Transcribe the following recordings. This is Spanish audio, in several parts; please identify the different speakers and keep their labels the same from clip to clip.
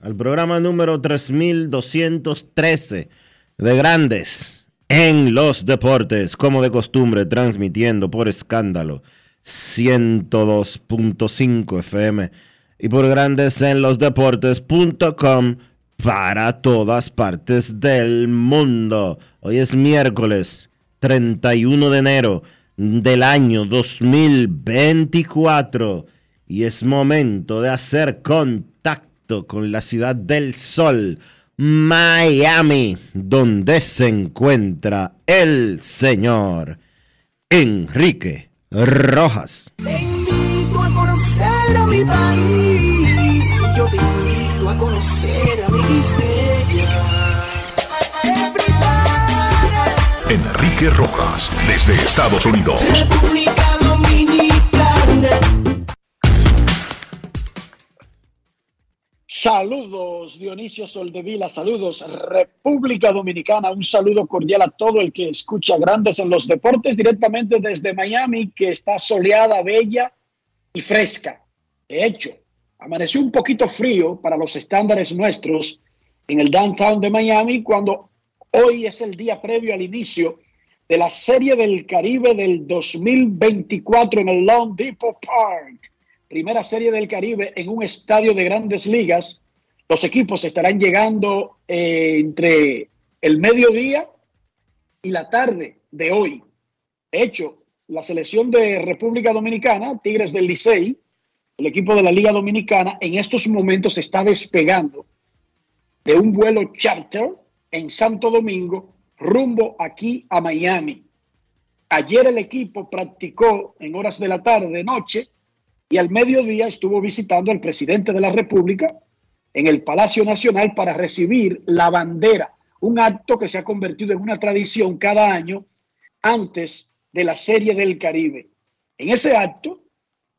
Speaker 1: al programa número 3213 de Grandes en los Deportes, como de costumbre, transmitiendo por escándalo 102.5 FM y por Grandes en los Deportes.com para todas partes del mundo. Hoy es miércoles 31 de enero del año 2024 y es momento de hacer contacto con la ciudad del sol, Miami, donde se encuentra el señor Enrique Rojas.
Speaker 2: Te invito a conocer a mi país. Yo te invito a conocer a mi
Speaker 3: Enrique Rojas, desde Estados Unidos.
Speaker 2: República Dominicana.
Speaker 4: Saludos Dionisio Soldevila, saludos República Dominicana, un saludo cordial a todo el que escucha Grandes en los Deportes directamente desde Miami, que está soleada, bella y fresca. De hecho, amaneció un poquito frío para los estándares nuestros en el downtown de Miami cuando hoy es el día previo al inicio de la Serie del Caribe del 2024 en el Long Depot Park primera serie del Caribe en un estadio de grandes ligas. Los equipos estarán llegando eh, entre el mediodía y la tarde de hoy. De hecho, la selección de República Dominicana, Tigres del Licey, el equipo de la Liga Dominicana, en estos momentos está despegando de un vuelo charter en Santo Domingo rumbo aquí a Miami. Ayer el equipo practicó en horas de la tarde, noche, y al mediodía estuvo visitando al presidente de la República en el Palacio Nacional para recibir la bandera, un acto que se ha convertido en una tradición cada año antes de la Serie del Caribe. En ese acto,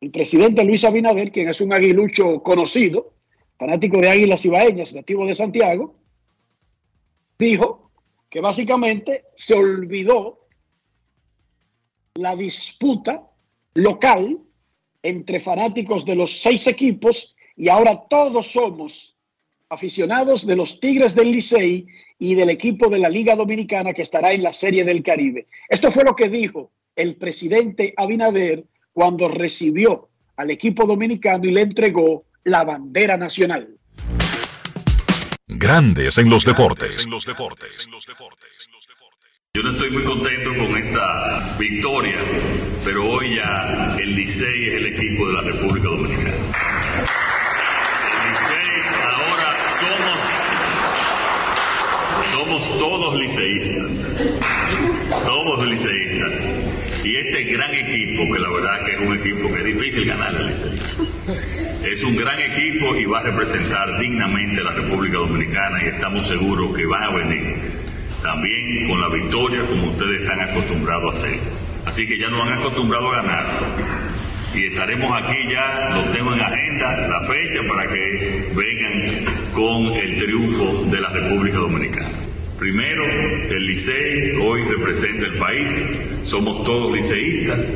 Speaker 4: el presidente Luis Abinader, quien es un aguilucho conocido, fanático de águilas ibaeñas, nativo de Santiago, dijo que básicamente se olvidó la disputa local entre fanáticos de los seis equipos y ahora todos somos aficionados de los Tigres del Licey y del equipo de la Liga Dominicana que estará en la Serie del Caribe. Esto fue lo que dijo el presidente Abinader cuando recibió al equipo dominicano y le entregó la bandera nacional.
Speaker 3: Grandes en los deportes.
Speaker 5: Yo no estoy muy contento con esta victoria, pero hoy ya el Licey es el equipo de la República Dominicana. El Licey ahora somos, somos todos liceístas, todos liceístas. Y este gran equipo, que la verdad que es un equipo que es difícil ganar al Licey, es un gran equipo y va a representar dignamente a la República Dominicana y estamos seguros que van a venir también con la victoria como ustedes están acostumbrados a hacer. Así que ya nos han acostumbrado a ganar. y estaremos aquí ya, lo tengo en agenda, la fecha para que vengan con el triunfo de la República Dominicana. Primero, el Licey hoy representa el país, somos todos liceístas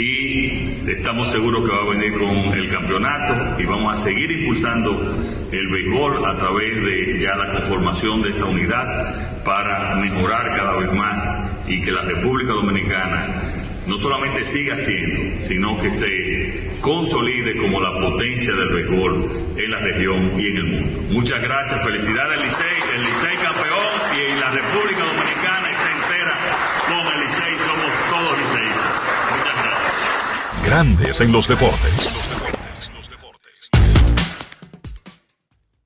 Speaker 5: y estamos seguros que va a venir con el campeonato y vamos a seguir impulsando el béisbol a través de ya la conformación de esta unidad para mejorar cada vez más y que la República Dominicana no solamente siga siendo, sino que se consolide como la potencia del béisbol en la región y en el mundo. Muchas gracias, felicidades Licey, el Licey campeón y la República Dominicana está entera con el Licey, somos todos liceístas. Muchas gracias.
Speaker 3: Grandes en los deportes.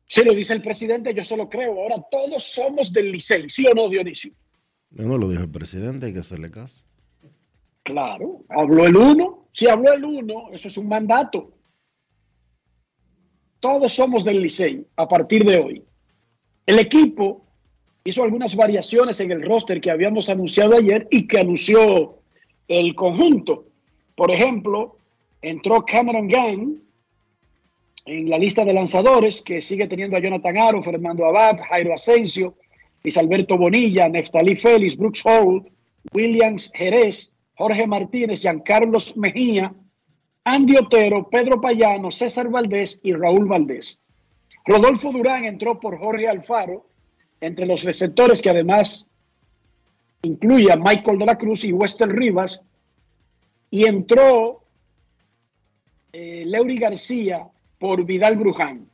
Speaker 4: Si lo dice el presidente, yo se lo creo. Ahora todos somos del Licey, ¿sí o no, Dionisio?
Speaker 1: No lo dijo el presidente, hay que hacerle caso.
Speaker 4: Claro, habló el uno. Si habló el uno, eso es un mandato. Todos somos del Licey a partir de hoy. El equipo hizo algunas variaciones en el roster que habíamos anunciado ayer y que anunció el conjunto. Por ejemplo, entró Cameron Gang en la lista de lanzadores, que sigue teniendo a Jonathan Aro, Fernando Abad, Jairo Asensio, Luis Alberto Bonilla, Neftali Félix, Brooks Hall, Williams Jerez, Jorge Martínez, Giancarlos Mejía, Andy Otero, Pedro Payano, César Valdés y Raúl Valdés. Rodolfo Durán entró por Jorge Alfaro, entre los receptores que además incluye a Michael de la Cruz y Wester Rivas, y entró eh, Leury García por Vidal Bruján.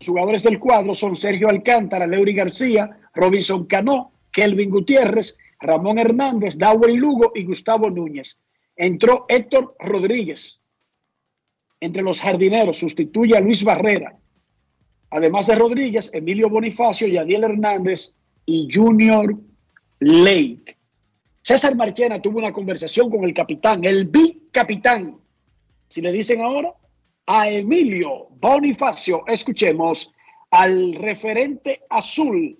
Speaker 4: Los jugadores del cuadro son Sergio Alcántara, Leury García, Robinson Cano, Kelvin Gutiérrez, Ramón Hernández, Dawel Lugo y Gustavo Núñez. Entró Héctor Rodríguez entre los jardineros, sustituye a Luis Barrera. Además de Rodríguez, Emilio Bonifacio, Yadiel Hernández y Junior Lake. César Marchena tuvo una conversación con el capitán, el bicapitán. Si le dicen ahora a Emilio Bonifacio, escuchemos al referente azul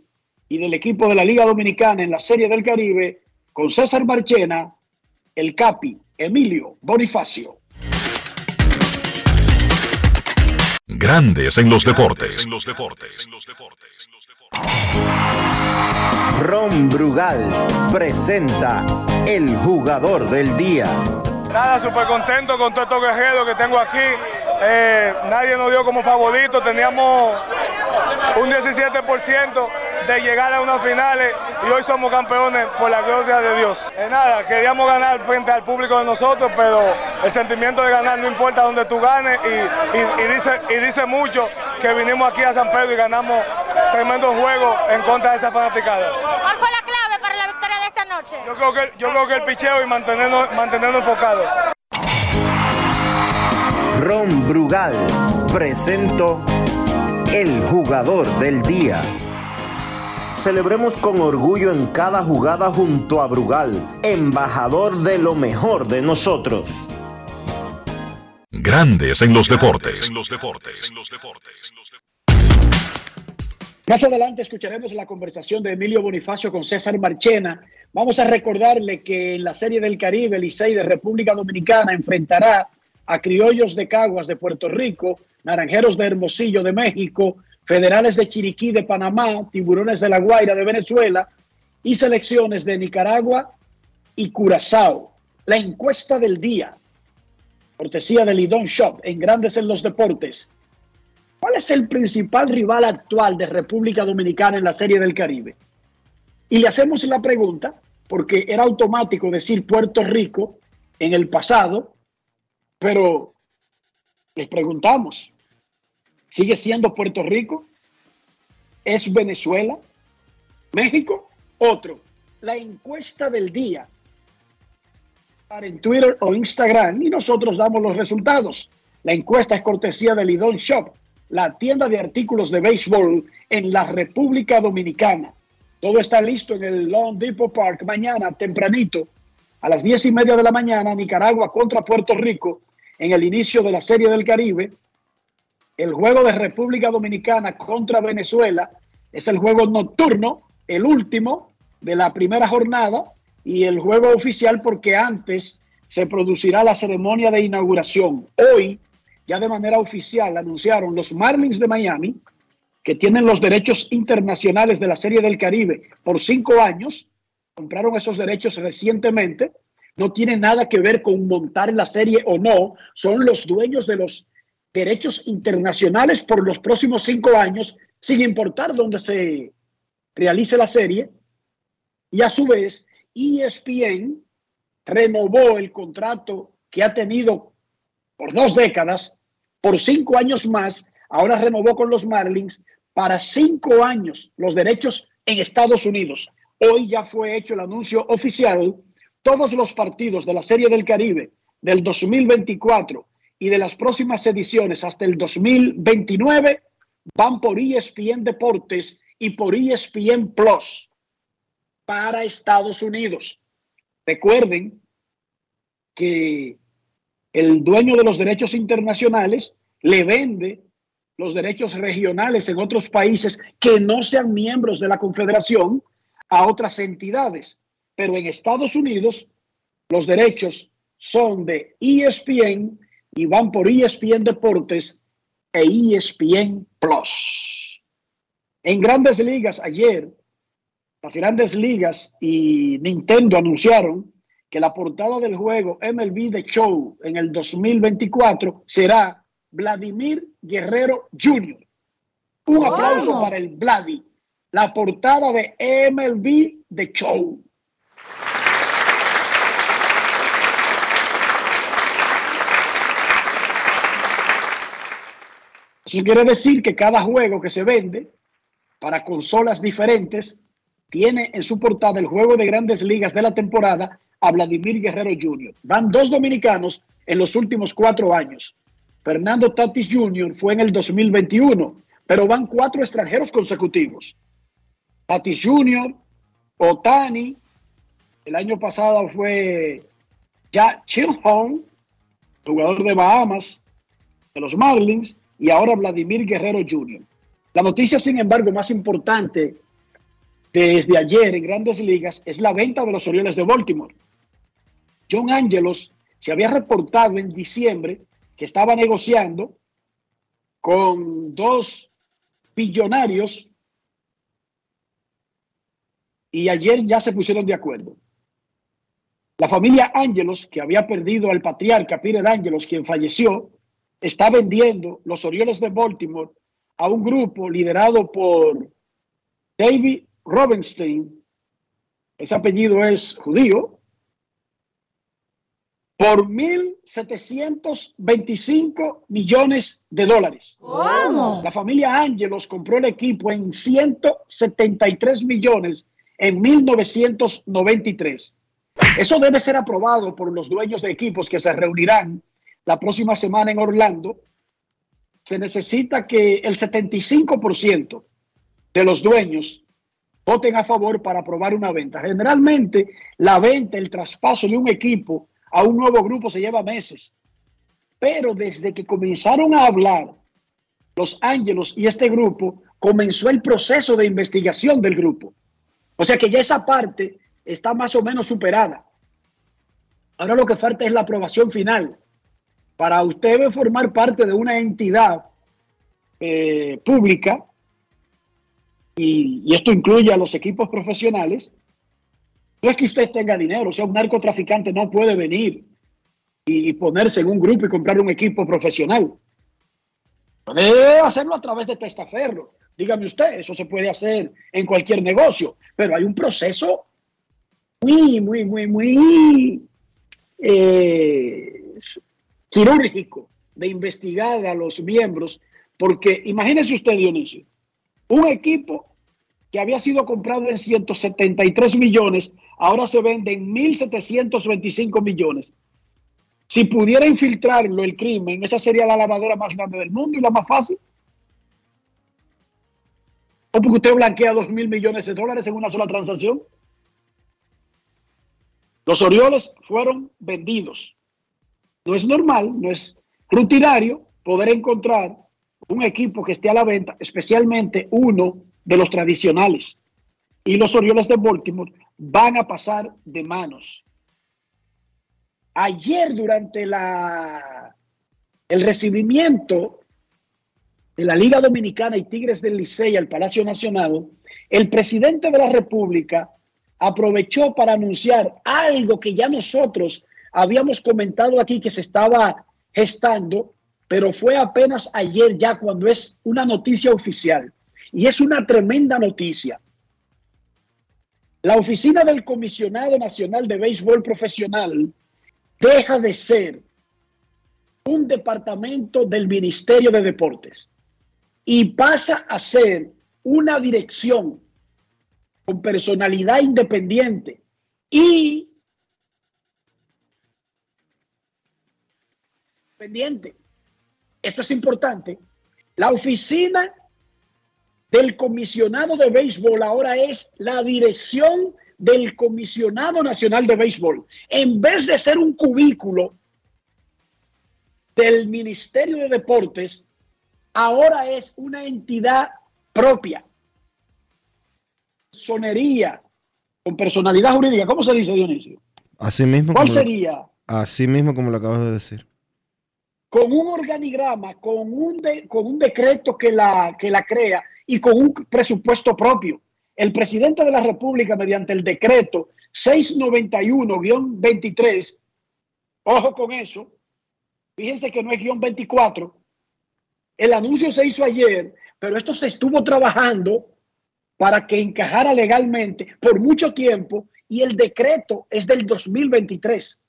Speaker 4: y del equipo de la Liga Dominicana en la Serie del Caribe con César Marchena, el Capi, Emilio Bonifacio.
Speaker 3: Grandes en los deportes.
Speaker 1: Ron Brugal presenta el jugador del día.
Speaker 6: Nada, súper contento con todos estos guerreros que tengo aquí. Eh, nadie nos dio como favorito, teníamos un 17% de llegar a unas finales y hoy somos campeones por la gloria de Dios. Eh, nada, queríamos ganar frente al público de nosotros, pero el sentimiento de ganar no importa donde tú ganes y, y- y dice, y dice mucho que vinimos aquí a San Pedro y ganamos tremendo juego en contra de esa fanaticada.
Speaker 7: ¿Cuál fue la clave para la victoria de esta noche?
Speaker 6: Yo creo que, yo creo que el picheo y mantenernos, mantenernos enfocados.
Speaker 1: Ron Brugal presento el jugador del día. Celebremos con orgullo en cada jugada junto a Brugal, embajador de lo mejor de nosotros.
Speaker 3: Grandes en los deportes.
Speaker 4: Más adelante escucharemos la conversación de Emilio Bonifacio con César Marchena. Vamos a recordarle que en la Serie del Caribe, el Licey de República Dominicana enfrentará a Criollos de Caguas de Puerto Rico, Naranjeros de Hermosillo de México, Federales de Chiriquí de Panamá, Tiburones de La Guaira de Venezuela y selecciones de Nicaragua y Curazao. La encuesta del día, cortesía de Lidón Shop en Grandes en los Deportes. ¿Cuál es el principal rival actual de República Dominicana en la Serie del Caribe? Y le hacemos la pregunta, porque era automático decir Puerto Rico en el pasado, pero les preguntamos, ¿sigue siendo Puerto Rico? ¿Es Venezuela? ¿México? Otro. La encuesta del día en Twitter o Instagram y nosotros damos los resultados. La encuesta es cortesía de Lidón Shop, la tienda de artículos de béisbol en la República Dominicana. Todo está listo en el Long Depot Park mañana tempranito a las diez y media de la mañana, Nicaragua contra Puerto Rico en el inicio de la Serie del Caribe. El juego de República Dominicana contra Venezuela es el juego nocturno, el último de la primera jornada y el juego oficial porque antes se producirá la ceremonia de inauguración. Hoy, ya de manera oficial, anunciaron los Marlins de Miami, que tienen los derechos internacionales de la Serie del Caribe por cinco años, compraron esos derechos recientemente, no tiene nada que ver con montar la serie o no, son los dueños de los derechos internacionales por los próximos cinco años, sin importar dónde se realice la serie. Y a su vez, ESPN renovó el contrato que ha tenido por dos décadas, por cinco años más, ahora renovó con los Marlins para cinco años los derechos en Estados Unidos. Hoy ya fue hecho el anuncio oficial. Todos los partidos de la Serie del Caribe del 2024 y de las próximas ediciones hasta el 2029 van por ESPN Deportes y por ESPN Plus para Estados Unidos. Recuerden que el dueño de los derechos internacionales le vende los derechos regionales en otros países que no sean miembros de la Confederación a otras entidades. Pero en Estados Unidos los derechos son de ESPN y van por ESPN Deportes e ESPN Plus. En grandes ligas ayer, las grandes ligas y Nintendo anunciaron que la portada del juego MLB The Show en el 2024 será Vladimir Guerrero Jr. Un aplauso para el Vladi, la portada de MLB The Show. Eso quiere decir que cada juego que se vende para consolas diferentes tiene en su portada el juego de grandes ligas de la temporada a Vladimir Guerrero Jr. Van dos dominicanos en los últimos cuatro años. Fernando Tatis Jr. fue en el 2021, pero van cuatro extranjeros consecutivos. Tatis Jr., Otani, el año pasado fue Jack Chilhone, jugador de Bahamas, de los Marlins, y ahora Vladimir Guerrero Jr. La noticia, sin embargo, más importante desde ayer en grandes ligas es la venta de los Orioles de Baltimore. John Angelos se había reportado en diciembre que estaba negociando con dos billonarios y ayer ya se pusieron de acuerdo. La familia Angelos, que había perdido al patriarca Peter Angelos, quien falleció, está vendiendo los Orioles de Baltimore a un grupo liderado por David Robinstein, ese apellido es judío, por 1.725 millones de dólares. La familia Ángelos compró el equipo en 173 millones en 1993. Eso debe ser aprobado por los dueños de equipos que se reunirán la próxima semana en Orlando. Se necesita que el 75% de los dueños voten a favor para aprobar una venta. Generalmente la venta, el traspaso de un equipo a un nuevo grupo se lleva meses. Pero desde que comenzaron a hablar los ángelos y este grupo, comenzó el proceso de investigación del grupo. O sea que ya esa parte está más o menos superada. Ahora lo que falta es la aprobación final. Para usted formar parte de una entidad eh, pública, y, esto incluye a los equipos profesionales, no es que usted tenga dinero, o sea, un narcotraficante no puede venir y ponerse en un grupo y comprar un equipo profesional. Puede hacerlo a través de testaferro. Dígame usted, eso se puede hacer en cualquier negocio, pero hay un proceso muy, muy, muy, muy eh, quirúrgico de investigar a los miembros, porque imagínese usted, Dionisio, un equipo que había sido comprado en 173 millones, ahora se vende en 1.725 millones. Si pudiera infiltrarlo el crimen, esa sería la lavadora más grande del mundo y la más fácil. ¿O porque usted blanquea 2 mil millones de dólares en una sola transacción? Los Orioles fueron vendidos. No es normal, no es rutinario poder encontrar un equipo que esté a la venta, especialmente uno de los tradicionales. Y los Orioles de Baltimore van a pasar de manos. ayer durante la, el recibimiento de la Liga Dominicana y Tigres del Licey al Palacio Nacional, el presidente de la República aprovechó para anunciar algo que ya nosotros habíamos comentado aquí que se estaba gestando, pero fue apenas ayer ya cuando es una noticia oficial. Y es una tremenda noticia. La oficina del Comisionado Nacional de Béisbol Profesional deja de ser un departamento del Ministerio de Deportes y pasa a ser una dirección con personalidad independiente y pendiente. Esto es importante. La oficina del comisionado de béisbol ahora es la dirección del comisionado nacional de béisbol. En vez de ser un cubículo del Ministerio de Deportes, ahora es una entidad propia. Sonería, con personalidad jurídica. ¿Cómo se dice, Dionisio?
Speaker 1: Así mismo.
Speaker 4: ¿Cuál
Speaker 1: como lo-
Speaker 4: sería?
Speaker 1: así mismo como lo acabas de decir.
Speaker 4: Con un organigrama, con un, con un decreto que la, que la crea y con un presupuesto propio. El presidente de la República, mediante el decreto 691-23, ojo con eso, fíjense que no es guion 24, el anuncio se hizo ayer, pero esto se estuvo trabajando para que encajara legalmente por mucho tiempo y el decreto es del 2023.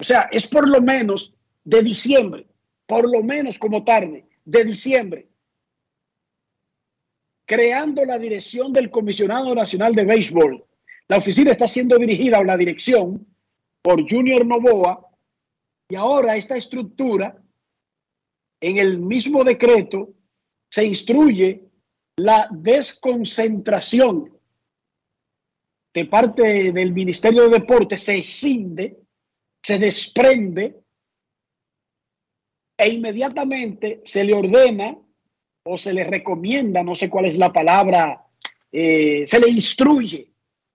Speaker 4: O sea, es por lo menos de diciembre, por lo menos como tarde, de diciembre, creando la dirección del Comisionado Nacional de Béisbol. La oficina está siendo dirigida o la dirección por Junior Novoa y ahora esta estructura, en el mismo decreto, se instruye la desconcentración de parte del Ministerio de Deportes, se escinde, se desprende e inmediatamente se le ordena o se le recomienda, no sé cuál es la palabra, eh, se le instruye.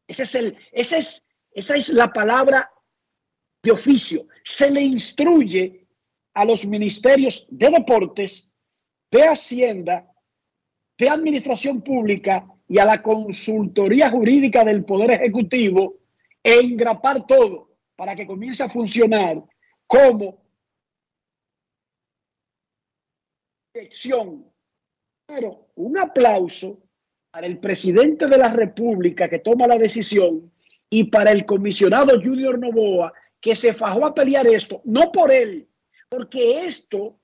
Speaker 4: Ese es el, ese es, esa es la palabra de oficio. Se le instruye a los ministerios de deportes, de Hacienda, de Administración Pública y a la consultoría jurídica del Poder Ejecutivo e engrapar todo para que comience a funcionar como dirección. Pero un aplauso para el presidente de la República que toma la decisión y para el comisionado Junior Novoa que se fajó a pelear esto, no por él, porque esto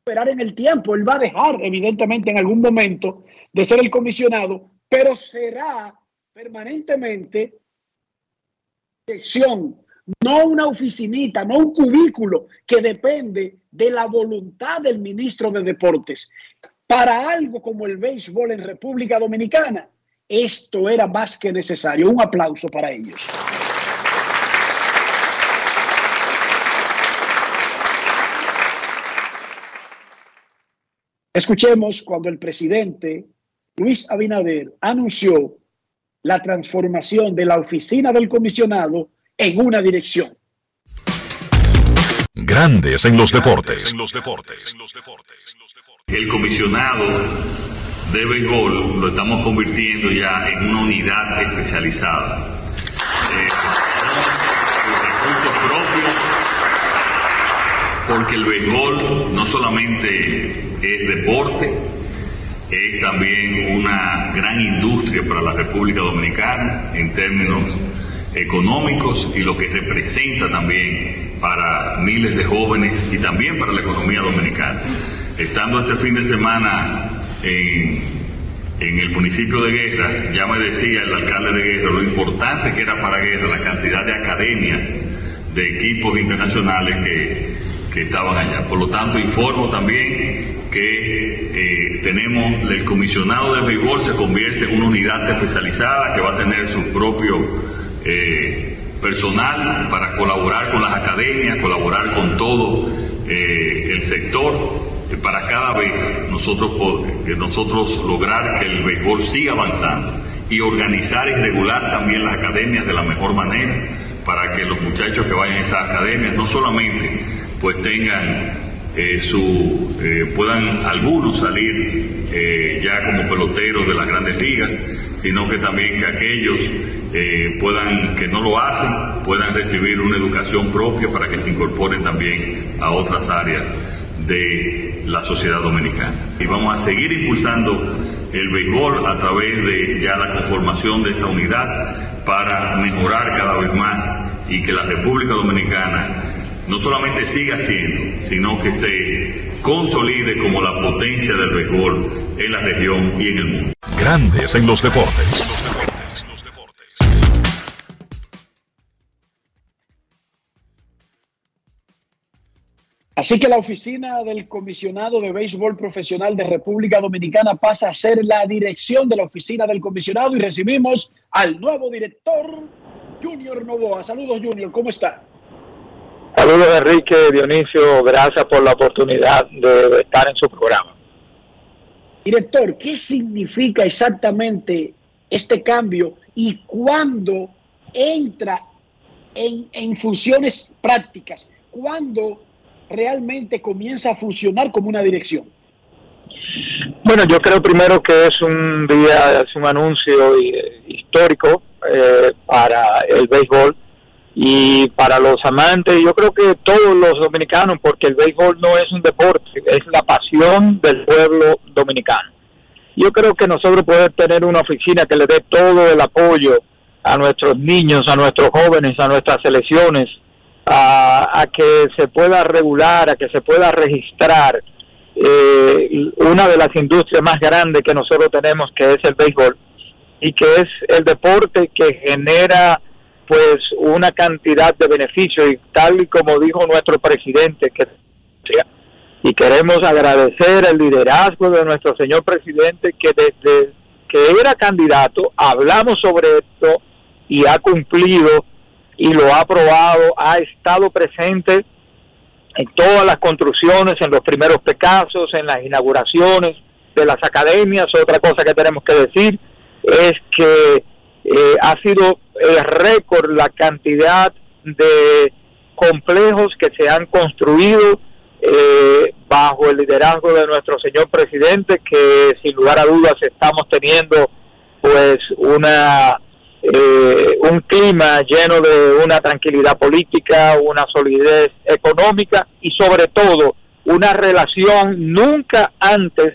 Speaker 4: esperar en el tiempo, él va a dejar evidentemente en algún momento de ser el comisionado, pero será permanentemente dirección, no una oficinita, no un cubículo que depende de la voluntad del ministro de Deportes. Para algo como el béisbol en República Dominicana, esto era más que necesario. Un aplauso para ellos. Escuchemos cuando el presidente Luis Abinader anunció la transformación de la oficina del comisionado en una dirección.
Speaker 3: Grandes en los deportes.
Speaker 5: El comisionado de béisbol lo estamos convirtiendo ya en una unidad especializada. Eh, con recursos propios, porque el béisbol no solamente es deporte, es también una gran industria para la República Dominicana en términos económicos y lo que representa también para miles de jóvenes y también para la economía dominicana. Estando este fin de semana en, el municipio de Guerra, ya me decía el alcalde de Guerra lo importante que era para Guerra la cantidad de academias de equipos internacionales que, que estaban allá. Por lo tanto, informo también que eh, tenemos el comisionado de béisbol se convierte en una unidad especializada que va a tener su propio eh, personal para colaborar con las academias, colaborar con todo eh, el sector eh, para cada vez nosotros que nosotros lograr que el béisbol siga avanzando y organizar y regular también las academias de la mejor manera para que los muchachos que vayan a esas academias no solamente pues tengan eh, su, eh, puedan algunos salir eh, ya como peloteros de las grandes ligas, sino que también que aquellos puedan, que no lo hacen, puedan recibir una educación propia para que se incorporen también a otras áreas de la sociedad dominicana. Y vamos a seguir impulsando el béisbol a través de ya la conformación de esta unidad para mejorar cada vez más y que la República Dominicana no solamente siga siendo, sino que se consolide como la potencia del béisbol en la región y en el mundo.
Speaker 3: Grandes en los deportes.
Speaker 4: Así que la oficina del comisionado de béisbol profesional de República Dominicana pasa a ser la dirección de la oficina del comisionado y recibimos al nuevo director, Junior Novoa. Saludos, Junior, ¿cómo está?
Speaker 8: Saludos Enrique, Dionisio, gracias por la oportunidad de estar en su programa.
Speaker 4: Director, ¿qué significa exactamente este cambio y cuándo entra en, en funciones prácticas? ¿Cuándo realmente comienza a funcionar como una dirección?
Speaker 8: Bueno, yo creo primero que es un día, es un anuncio histórico eh, para el béisbol y para los amantes, yo creo que todos los dominicanos, porque el béisbol no es un deporte, es la pasión del pueblo dominicano. Yo creo que nosotros podemos tener una oficina que le dé todo el apoyo a nuestros niños, a nuestros jóvenes, a nuestras selecciones, a, que se pueda regular, a que se pueda registrar eh, una de las industrias más grandes que nosotros tenemos, que es el béisbol, y que es el deporte que genera pues una cantidad de beneficios y tal y como dijo nuestro presidente que y queremos agradecer el liderazgo de nuestro señor presidente que desde que era candidato hablamos sobre esto y ha cumplido y lo ha aprobado, ha estado presente en todas las construcciones, en los primeros pecasos, en las inauguraciones de las academias. Otra cosa que tenemos que decir es que ha sido el récord la cantidad de complejos que se han construido eh, bajo el liderazgo de nuestro señor presidente, que sin lugar a dudas estamos teniendo pues una eh, un clima lleno de una tranquilidad política, una solidez económica y sobre todo una relación nunca antes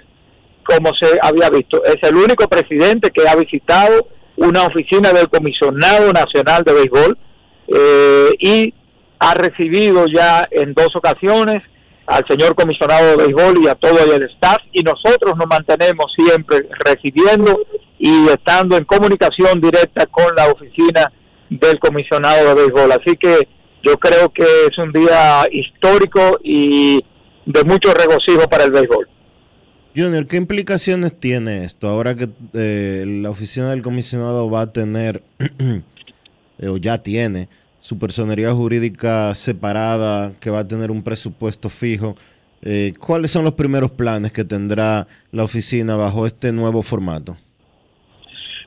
Speaker 8: como se había visto. Es el único presidente que ha visitado una oficina del Comisionado Nacional de Béisbol eh, y ha recibido ya en dos ocasiones al señor comisionado de béisbol y a todo el staff y nosotros nos mantenemos siempre recibiendo y estando en comunicación directa con la oficina del comisionado de béisbol. Así que yo creo que es un día histórico y de mucho regocijo para el béisbol.
Speaker 1: Junior, ¿qué implicaciones tiene esto ahora que eh, la oficina del comisionado va a tener, eh, o ya tiene, su personería jurídica separada, que va a tener un presupuesto fijo? Eh, ¿Cuáles son los primeros planes que tendrá la oficina bajo este nuevo formato?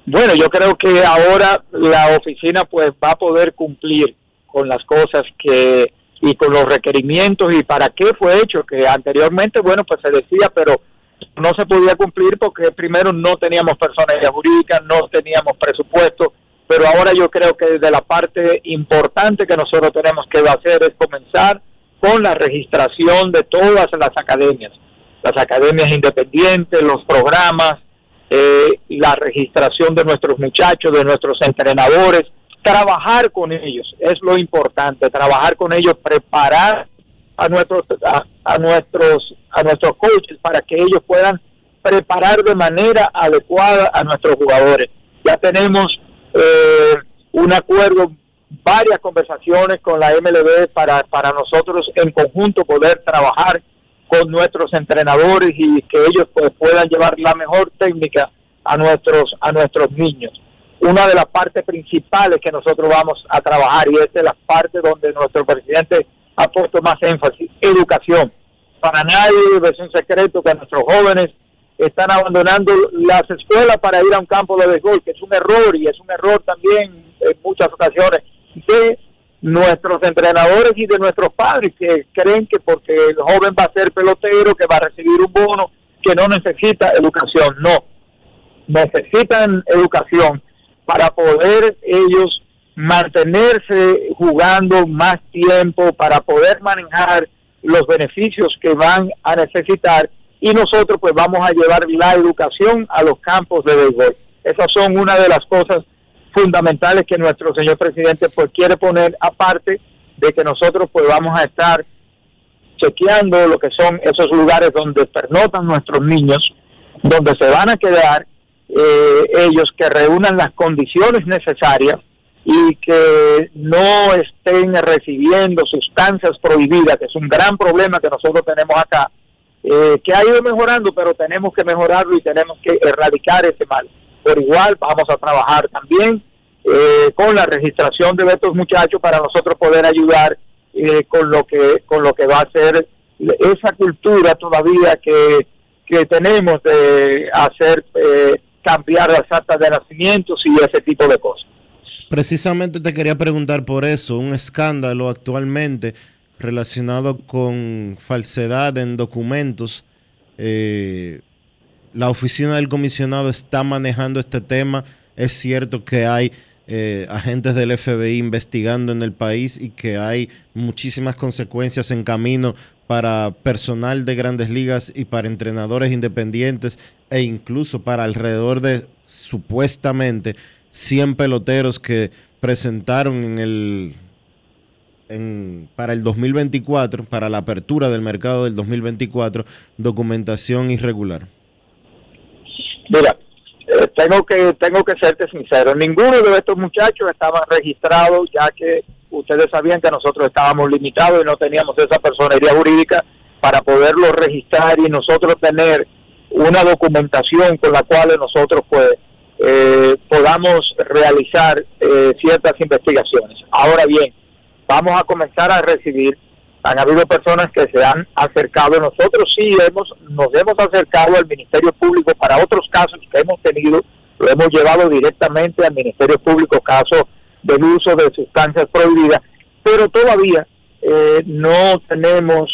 Speaker 8: Bueno, yo creo que ahora la oficina pues va a poder cumplir con las cosas que y con los requerimientos y para qué fue hecho, que anteriormente, bueno, pues se decía, pero no se podía cumplir porque primero no teníamos personalidad jurídica, no teníamos presupuesto, pero ahora yo creo que desde la parte importante que nosotros tenemos que hacer es comenzar con la registración de todas las academias, las academias independientes, los programas, eh, la registración de nuestros muchachos, de nuestros entrenadores, trabajar con ellos, es lo importante, trabajar con ellos, preparar a nuestros a, nuestros a nuestros coaches para que ellos puedan preparar de manera adecuada a nuestros jugadores. Ya tenemos eh, un acuerdo, varias conversaciones con la MLB para, para nosotros en conjunto poder trabajar con nuestros entrenadores y que ellos pues, puedan llevar la mejor técnica a nuestros a nuestros niños. Una de las partes principales que nosotros vamos a trabajar y esta es la parte donde nuestro presidente ha puesto más énfasis, educación. Para nadie es un secreto que nuestros jóvenes están abandonando las escuelas para ir a un campo de béisbol, que es un error y es un error también en muchas ocasiones de nuestros entrenadores y de nuestros padres que creen que porque el joven va a ser pelotero, que va a recibir un bono, que no necesita educación. No, necesitan educación para poder ellos mantenerse jugando más tiempo, para poder manejar los beneficios que van a necesitar y nosotros pues vamos a llevar la educación a los campos de béisbol. Esas son una de las cosas fundamentales que nuestro señor presidente pues quiere poner aparte de que nosotros pues vamos a estar chequeando lo que son esos lugares donde pernotan nuestros niños, donde se van a quedar eh, ellos que reúnan las condiciones necesarias y que no estén recibiendo sustancias prohibidas, que es un gran problema que nosotros tenemos acá, eh, que ha ido mejorando, pero tenemos que mejorarlo y tenemos que erradicar ese mal. Por igual vamos a trabajar también eh, con la registración de estos muchachos para nosotros poder ayudar eh, con lo que con lo que va a ser esa cultura todavía que, que tenemos de hacer cambiar las actas de nacimientos y ese tipo de cosas.
Speaker 1: Precisamente te quería preguntar por eso, un escándalo actualmente relacionado con falsedad en documentos. Eh, la oficina del comisionado está manejando este tema. Es cierto que hay eh, agentes del FBI investigando en el país y que hay muchísimas consecuencias en camino para personal de grandes ligas y para entrenadores independientes e incluso para alrededor de supuestamente 100 peloteros que presentaron en el en, para el 2024, para la apertura del mercado del 2024, documentación irregular?
Speaker 8: Mira, eh, tengo que tengo que serte sincero, ninguno de estos muchachos estaba registrado, ya que ustedes sabían que nosotros estábamos limitados y no teníamos esa personería jurídica para poderlo registrar y nosotros tener una documentación con la cual nosotros pues eh, podamos realizar eh, ciertas investigaciones. Ahora bien, vamos a comenzar a recibir, han habido personas que se han acercado, nosotros sí hemos, nos hemos acercado al Ministerio Público para otros casos que hemos tenido, lo hemos llevado directamente al Ministerio Público, caso del uso de sustancias prohibidas, pero todavía eh, no tenemos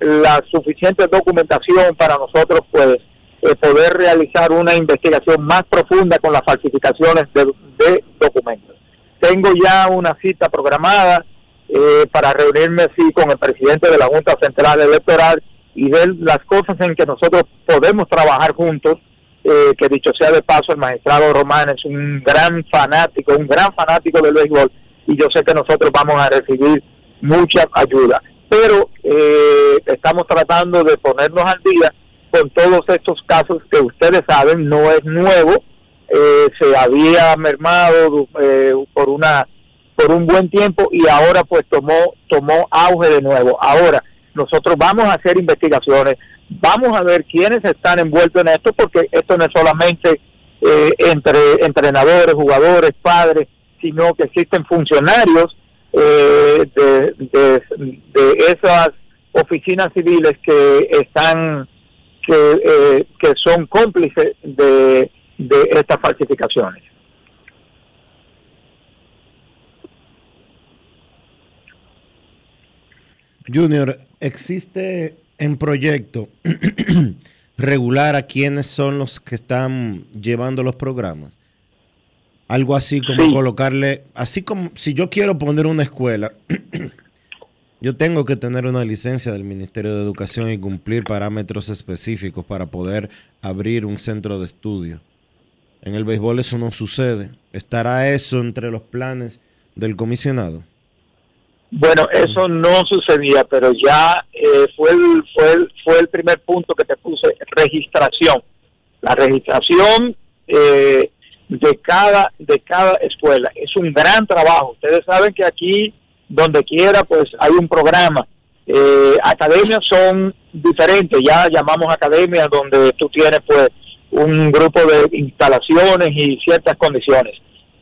Speaker 8: la suficiente documentación para nosotros pues eh, poder realizar una investigación más profunda con las falsificaciones de, documentos. Tengo ya una cita programada eh, para reunirme así con el presidente de la Junta Central Electoral y ver las cosas en que nosotros podemos trabajar juntos, eh, que dicho sea de paso, el magistrado Román es un gran fanático, un gran fanático del béisbol y yo sé que nosotros vamos a recibir mucha ayuda. Pero estamos tratando de ponernos al día con todos estos casos que ustedes saben no es nuevo, eh, se había mermado eh, por una por un buen tiempo y ahora pues tomó tomó auge de nuevo. Ahora nosotros vamos a hacer investigaciones, vamos a ver quiénes están envueltos en esto porque esto no es solamente eh, entre entrenadores, jugadores, padres, sino que existen funcionarios de, de, de esas oficinas civiles que están que, eh, que son cómplices de, de estas falsificaciones.
Speaker 1: Junior, ¿existe en proyecto regular a quiénes son los que están llevando los programas? Algo así como colocarle, así como si yo quiero poner una escuela Yo tengo que tener una licencia del Ministerio de Educación y cumplir parámetros específicos para poder abrir un centro de estudio. En el béisbol eso no sucede. ¿Estará eso entre los planes del comisionado?
Speaker 8: Bueno, eso no sucedía, pero ya eh, fue, el, fue, el, fue el primer punto que te puse, registración. La registración eh, de, cada, de cada escuela es un gran trabajo. Ustedes saben que aquí donde quiera pues hay un programa. Eh, academias son diferentes, ya llamamos academias donde tú tienes pues un grupo de instalaciones y ciertas condiciones,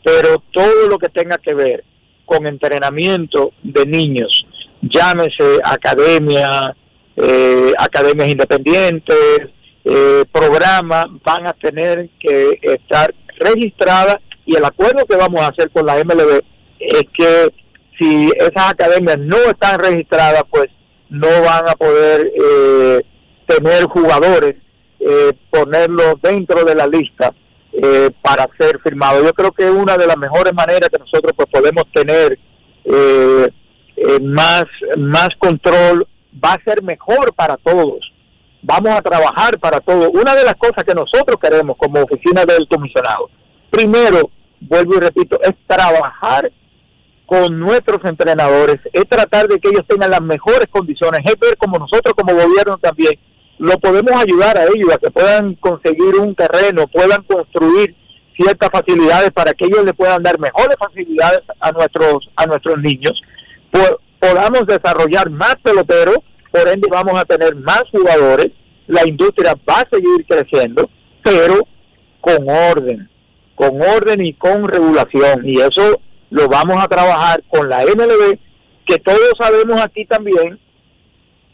Speaker 8: pero todo lo que tenga que ver con entrenamiento de niños, llámese academia, eh, academias independientes, eh, programas, van a tener que estar registradas. Y el acuerdo que vamos a hacer con la MLB es que si esas academias no están registradas, pues no van a poder eh, tener jugadores, eh, ponerlos dentro de la lista eh, para ser firmados. Yo creo que una de las mejores maneras que nosotros pues, podemos tener eh, más, más control va a ser mejor para todos. Vamos a trabajar para todos. Una de las cosas que nosotros queremos como oficina del comisionado, primero, vuelvo y repito, es trabajar con nuestros entrenadores, es tratar de que ellos tengan las mejores condiciones, es ver como nosotros como gobierno también lo podemos ayudar a ellos a que puedan conseguir un terreno, puedan construir ciertas facilidades para que ellos le puedan dar mejores facilidades a nuestros a nuestros niños, podamos desarrollar más peloteros, por ende vamos a tener más jugadores, la industria va a seguir creciendo, pero con orden, con orden y con regulación y eso lo vamos a trabajar con la MLB, que todos sabemos aquí también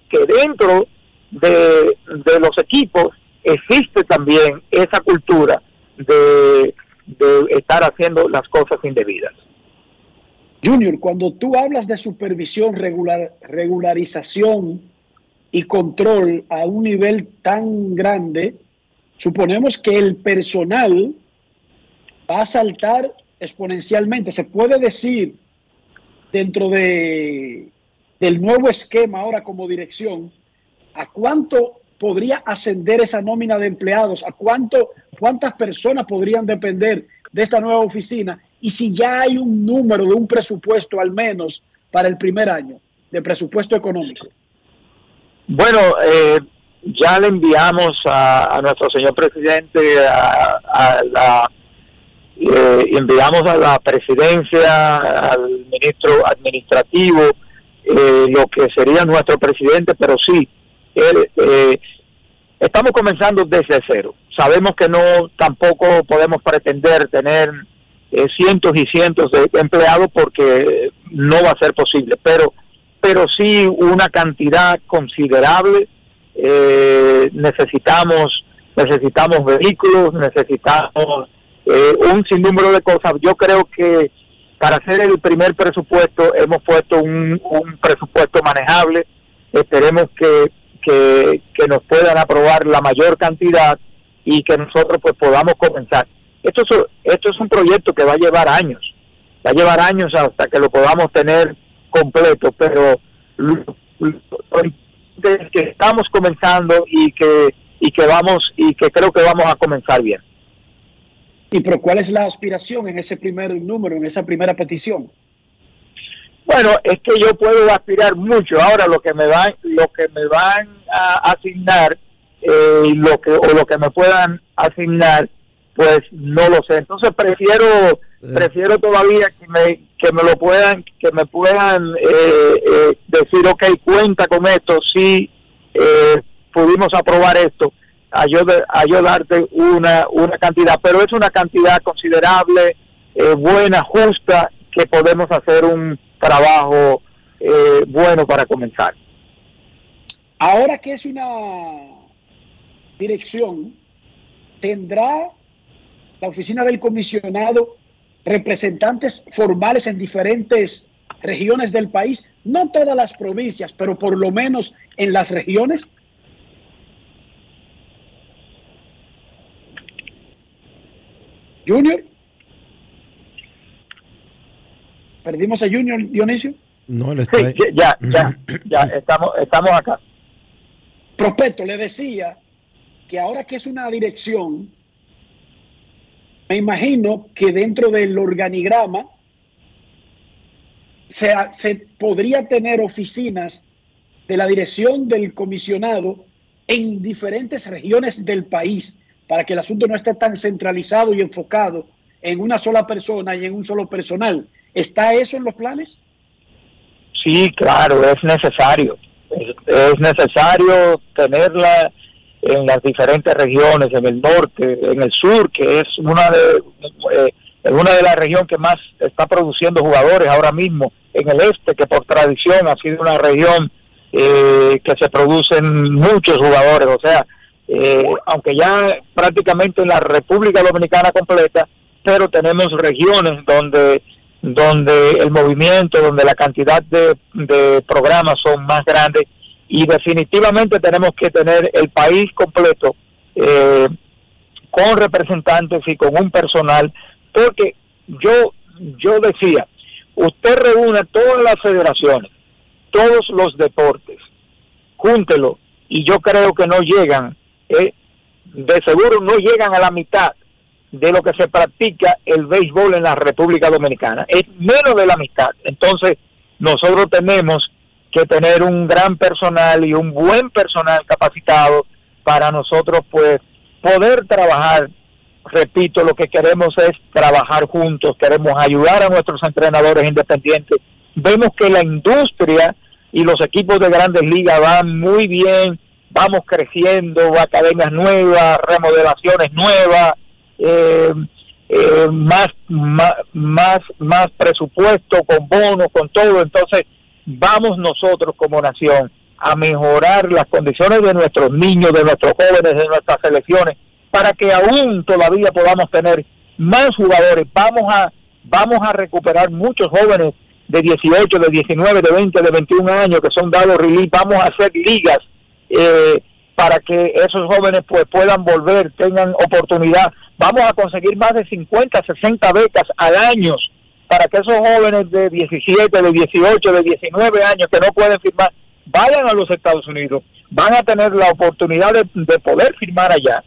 Speaker 8: que dentro de, los equipos existe también esa cultura de, de estar haciendo las cosas indebidas.
Speaker 4: Junior, cuando tú hablas de supervisión, regular, regularización y control a un nivel tan grande, suponemos que el personal va a saltar exponencialmente. Se puede decir dentro de, del nuevo esquema ahora como dirección, ¿a cuánto podría ascender esa nómina de empleados? ¿A cuánto, cuántas personas podrían depender de esta nueva oficina? Y si ya hay un número de un presupuesto al menos para el primer año de presupuesto económico.
Speaker 8: Bueno, eh, ya le enviamos a, nuestro señor presidente, a, la eh, enviamos a la presidencia, al ministro administrativo, eh, lo que sería nuestro presidente, pero sí, eh, estamos comenzando desde cero. Sabemos que no tampoco podemos pretender tener eh, cientos y cientos de empleados porque no va a ser posible, pero pero sí una cantidad considerable. Eh, necesitamos necesitamos vehículos, necesitamos un sinnúmero de cosas. Yo creo que para hacer el primer presupuesto hemos puesto un, un presupuesto manejable. Esperemos que que, nos puedan aprobar la mayor cantidad y que nosotros pues podamos comenzar. Esto es, esto es un proyecto que va a llevar años, va a llevar años hasta que lo podamos tener completo, pero que estamos comenzando y que y que vamos y que creo que vamos a comenzar bien.
Speaker 4: ¿Y pero cuál es la aspiración en ese primer número, en esa primera petición?
Speaker 8: Bueno, es que yo puedo aspirar mucho. Ahora lo que me van, lo que me van a asignar, eh, lo que o lo que me puedan asignar, pues no lo sé. Entonces prefiero, eh. prefiero todavía que me que me lo puedan, que me puedan eh, eh decir, ok, cuenta con esto, si pudimos aprobar esto, a yo, a yo darte una una cantidad, pero es una cantidad considerable, buena, justa, que podemos hacer un trabajo eh, bueno para comenzar.
Speaker 4: Ahora que es una dirección, ¿tendrá la oficina del comisionado representantes formales en diferentes regiones del país? No todas las provincias, pero por lo menos en las regiones. Junior. ¿Perdimos a Junior Dionisio?
Speaker 1: No,
Speaker 8: le está... ya, ya, ya, estamos, estamos acá.
Speaker 4: Prospecto, le decía que ahora que es una dirección, me imagino que dentro del organigrama se, se podría tener oficinas de la dirección del comisionado en diferentes regiones del país para que el asunto no esté tan centralizado y enfocado en una sola persona y en un solo personal. ¿Está eso en los planes?
Speaker 8: Sí, claro, es necesario. Es, necesario tenerla en las diferentes regiones, en el norte, en el sur, que es una de eh, una de las regiones que más está produciendo jugadores ahora mismo, en el este, que por tradición ha sido una región eh, que se producen muchos jugadores, o sea, eh, aunque ya prácticamente en la República Dominicana completa, pero tenemos regiones donde donde el movimiento, donde la cantidad de, de programas son más grandes y definitivamente tenemos que tener el país completo eh, con representantes y con un personal, porque yo, yo decía, usted reúne todas las federaciones, todos los deportes, júntelo, y yo creo que no llegan, eh, de seguro no llegan a la mitad de lo que se practica el béisbol en la República Dominicana. Es menos de la mitad. Entonces, nosotros tenemos que tener un gran personal y un buen personal capacitado para nosotros pues poder trabajar. Repito, lo que queremos es trabajar juntos, queremos ayudar a nuestros entrenadores independientes. Vemos que la industria y los equipos de grandes ligas van muy bien, vamos creciendo, academias nuevas, remodelaciones nuevas, eh, eh, más, más, más, más presupuesto con bonos, con todo. Entonces, vamos nosotros como nación a mejorar las condiciones de nuestros niños, de nuestros jóvenes, de nuestras selecciones, para que aún todavía podamos tener más jugadores. Vamos a, vamos a recuperar muchos jóvenes de 18, de 19, de 20, de 21 años que son dados release. Vamos a hacer ligas eh, para que esos jóvenes pues puedan volver, tengan oportunidad. Vamos a conseguir más de 50, 60 becas al año para que esos jóvenes de 17, de 18, de 19 años que no pueden firmar, vayan a los Estados Unidos, van a tener la oportunidad de, poder firmar allá,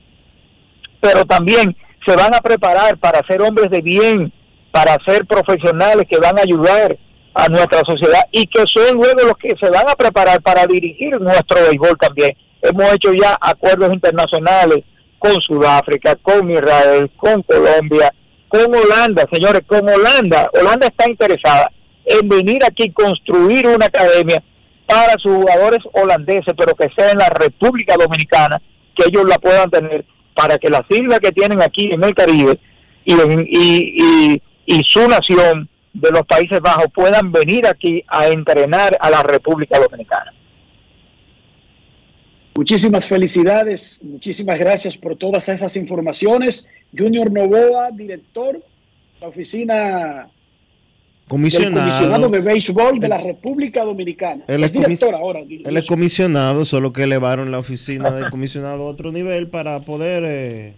Speaker 8: pero también se van a preparar para ser hombres de bien, para ser profesionales que van a ayudar a nuestra sociedad y que son luego los que se van a preparar para dirigir nuestro béisbol también. Hemos hecho ya acuerdos internacionales con Sudáfrica, con Israel, con Colombia, con Holanda, señores, con Holanda. Holanda está interesada en venir aquí construir una academia para sus jugadores holandeses, pero que sea en la República Dominicana, que ellos la puedan tener, para que las islas que tienen aquí en el Caribe y su nación de los Países Bajos puedan venir aquí a entrenar a la República Dominicana.
Speaker 4: Muchísimas felicidades, muchísimas gracias por todas esas informaciones. Junior Novoa, director de la oficina
Speaker 1: comisionado,
Speaker 4: del comisionado de béisbol de la República Dominicana.
Speaker 1: Él es, director ahora. Él es comisionado, solo que elevaron la oficina del comisionado a otro nivel para poder... Eh,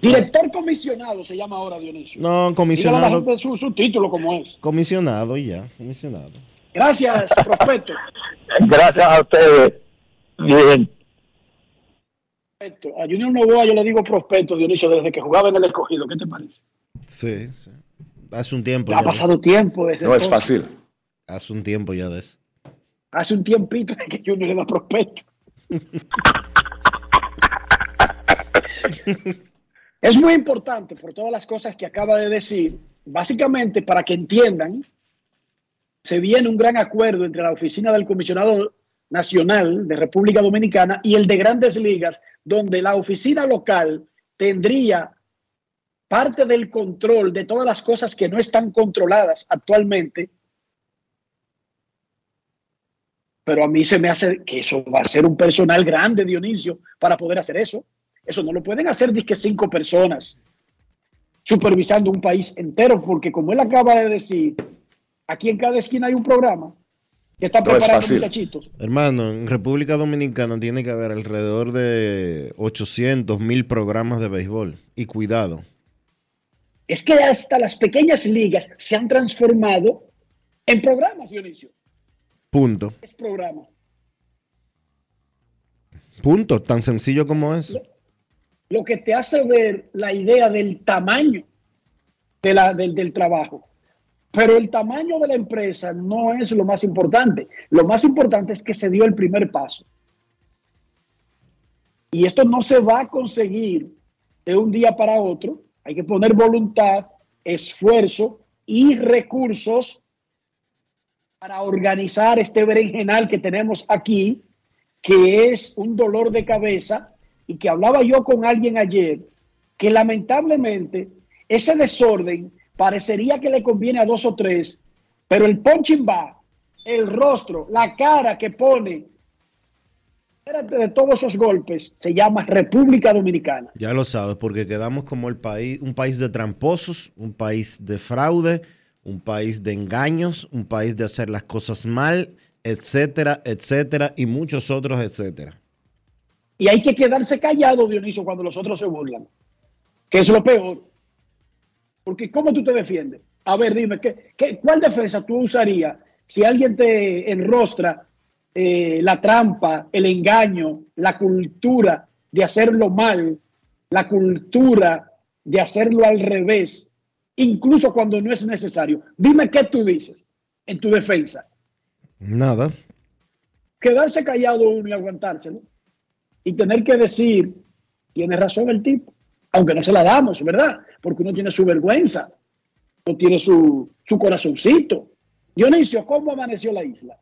Speaker 4: director comisionado se llama ahora Dionisio.
Speaker 1: No, comisionado.
Speaker 4: Su, su título como es.
Speaker 1: Comisionado y ya, comisionado.
Speaker 4: Gracias, prospecto.
Speaker 8: Gracias a ustedes. Bien.
Speaker 4: A Junior Novoa yo le digo prospecto, Dionisio, desde que jugaba en el escogido. ¿Qué te parece?
Speaker 1: Sí, sí. Hace un tiempo.
Speaker 4: Ya ha pasado tiempo.
Speaker 9: no es fácil.
Speaker 1: Hace un tiempo ya de eso.
Speaker 4: Hace un tiempito que Junior le da prospecto. es muy importante por todas las cosas que acaba de decir, básicamente para que entiendan, se viene un gran acuerdo entre la oficina del comisionado nacional de República Dominicana y el de grandes ligas, donde la oficina local tendría parte del control de todas las cosas que no están controladas actualmente. Pero a mí se me hace que eso va a ser un personal grande, Dionisio, para poder hacer eso. Eso no lo pueden hacer que cinco personas supervisando un país entero, porque como él acaba de decir, aquí en cada esquina hay un programa que está preparando muchachitos.
Speaker 1: Hermano, en República Dominicana tiene que haber alrededor de 800 mil programas de béisbol. Y cuidado.
Speaker 4: Es que hasta las pequeñas ligas se han transformado en programas, Dionisio.
Speaker 1: Punto.
Speaker 4: Es programa.
Speaker 1: Punto, tan sencillo como es.
Speaker 4: Lo, que te hace ver la idea del tamaño de la, del trabajo. Pero el tamaño de la empresa no es lo más importante. Lo más importante es que se dio el primer paso. Y esto no se va a conseguir de un día para otro. Hay que poner voluntad, esfuerzo y recursos para organizar este berenjenal que tenemos aquí, que es un dolor de cabeza y que hablaba yo con alguien ayer, que lamentablemente ese desorden parecería que le conviene a dos o tres, pero el punching bag, el rostro, la cara que pone de todos esos golpes se llama República Dominicana.
Speaker 1: Ya lo sabes, porque quedamos como el país, un país de tramposos, un país de fraude, un país de engaños, un país de hacer las cosas mal, etcétera, etcétera, y muchos otros, etcétera.
Speaker 4: Y hay que quedarse callado, Dionisio, cuando los otros se burlan, que es lo peor. Porque ¿cómo tú te defiendes? A ver, dime, ¿qué, qué, cuál defensa tú usarías si alguien te enrostra eh, la trampa, el engaño, la cultura de hacerlo mal, la cultura de hacerlo al revés, incluso cuando no es necesario. Dime qué tú dices en tu defensa.
Speaker 1: Nada.
Speaker 4: Quedarse callado uno y aguantárselo. Y tener que decir, tiene razón el tipo, aunque no se la damos, ¿verdad? Porque uno tiene su vergüenza, no tiene su, su corazoncito. Dionisio, ¿cómo amaneció la isla?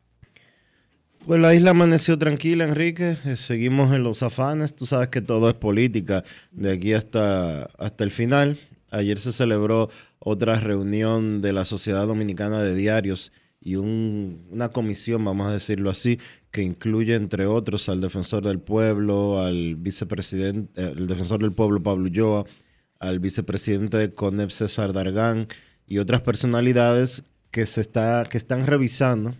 Speaker 1: Pues la isla amaneció tranquila, Enrique. Eh, seguimos en los afanes. Tú sabes que todo es política de aquí hasta, hasta el final. Ayer se celebró otra reunión de la Sociedad Dominicana de Diarios y una comisión, vamos a decirlo así, que incluye entre otros al defensor del pueblo, al vicepresidente, el defensor del pueblo Pablo Ulloa, al vicepresidente de CONEP César Dargán y otras personalidades que se está que están revisando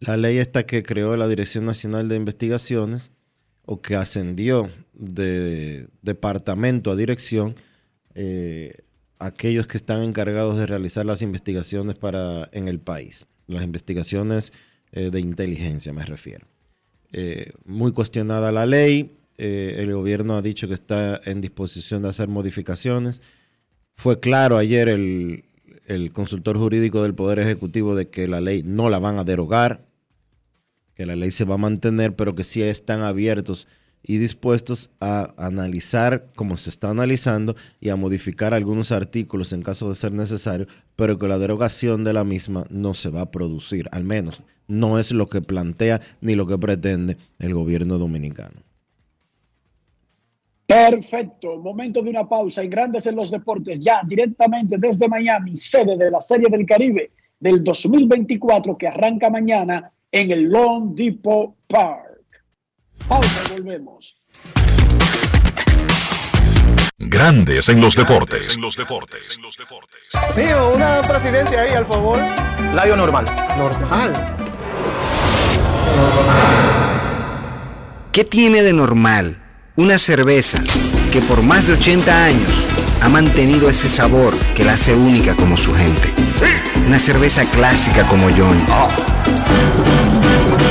Speaker 1: la ley esta que creó la Dirección Nacional de Investigaciones o que ascendió de departamento a dirección eh, aquellos que están encargados de realizar las investigaciones para en el país, las investigaciones eh, de inteligencia me refiero. Eh, muy cuestionada la ley, el gobierno ha dicho que está en disposición de hacer modificaciones. Fue claro ayer el, el consultor jurídico del Poder Ejecutivo de que la ley no la van a derogar, que la ley se va a mantener, pero que sí están abiertos y dispuestos a analizar como se está analizando y a modificar algunos artículos en caso de ser necesario, pero que la derogación de la misma no se va a producir, al menos no es lo que plantea ni lo que pretende el gobierno dominicano.
Speaker 4: Perfecto, momento de una pausa en Grandes en los Deportes, ya directamente desde Miami, sede de la Serie del Caribe del 2024 que arranca mañana en el Long Depot Park. Pausa y volvemos.
Speaker 3: Grandes en los deportes. En los deportes.
Speaker 9: Mío, una presidencia ahí, al favor.
Speaker 10: Layo normal.
Speaker 9: Normal.
Speaker 11: ¿Qué tiene de normal una cerveza que por más de 80 años ha mantenido ese sabor que la hace única como su gente? Una cerveza clásica como Johnny.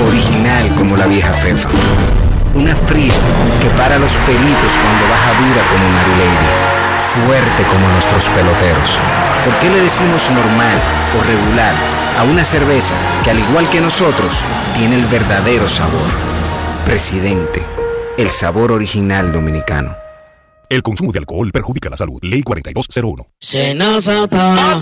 Speaker 11: Original como la vieja Fefa. Una fría que para los pelitos cuando baja dura como Mary Lady. Fuerte como nuestros peloteros. ¿Por qué le decimos normal o regular a una cerveza que al igual que nosotros tiene el verdadero sabor? Presidente, el sabor original dominicano.
Speaker 3: El consumo de alcohol perjudica la salud. Ley 4201.
Speaker 12: Senazata.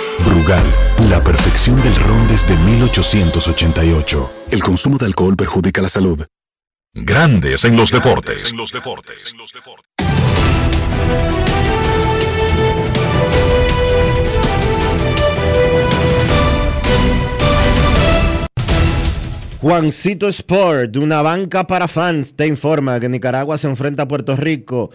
Speaker 13: Brugal, la perfección del ron desde 1888. El consumo de alcohol perjudica la salud.
Speaker 3: Grandes en los deportes.
Speaker 1: Juancito Sport, una banca para fans, te informa que Nicaragua se enfrenta a Puerto Rico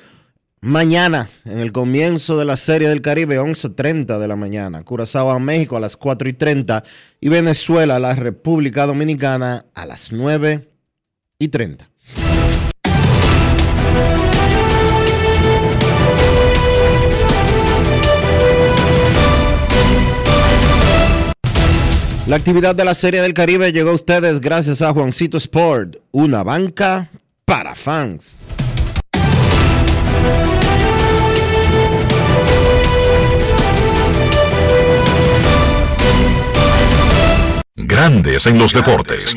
Speaker 1: Mañana, en el comienzo de la Serie del Caribe, 11.30 de la mañana. Curazao a México a las 4.30 y Venezuela a la República Dominicana a las 9.30. La actividad de la Serie del Caribe llegó a ustedes gracias a Juancito Sport, una banca para fans.
Speaker 3: Grandes en los deportes.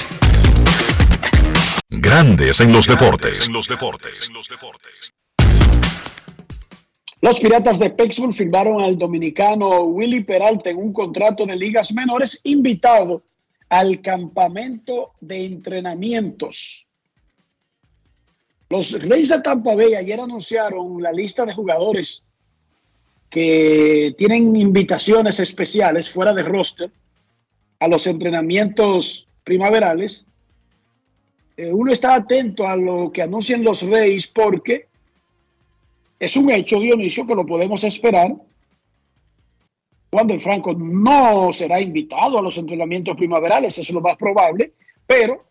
Speaker 3: Grandes en los deportes.
Speaker 4: Los Piratas de Pittsburgh firmaron al dominicano Willy Peralta en un contrato de ligas menores invitado al campamento de entrenamientos. Los Reyes de Tampa Bay ayer anunciaron la lista de jugadores que tienen invitaciones especiales fuera de roster a los entrenamientos primaverales eh, uno está atento a lo que anuncian los Reyes porque es un hecho, Dionisio, que lo podemos esperar. Cuando el Franco no será invitado a los entrenamientos primaverales, eso es lo más probable, pero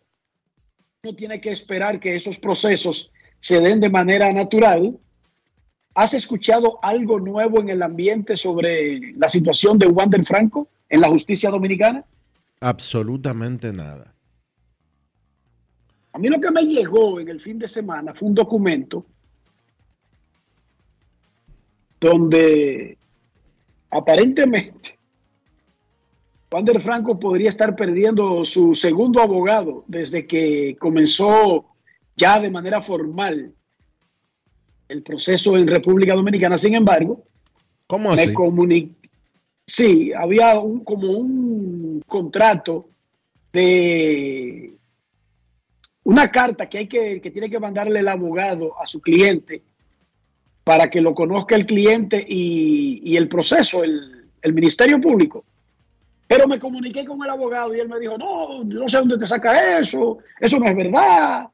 Speaker 4: uno tiene que esperar que esos procesos se den de manera natural. ¿Has escuchado algo nuevo en el ambiente sobre la situación de Wander Franco en la justicia dominicana?
Speaker 1: Absolutamente nada.
Speaker 4: A mí lo que me llegó en el fin de semana fue un documento donde aparentemente Wander Franco podría estar perdiendo su segundo abogado desde que comenzó ya de manera formal el proceso en República Dominicana. Sin embargo,
Speaker 1: ¿cómo así?
Speaker 4: Me sí, había un, como un contrato de una carta que hay que, que tiene que mandarle el abogado a su cliente para que lo conozca el cliente y, el proceso, el, el, Ministerio Público. Pero me comuniqué con el abogado y él me dijo, no, no sé dónde te saca eso, eso no es verdad.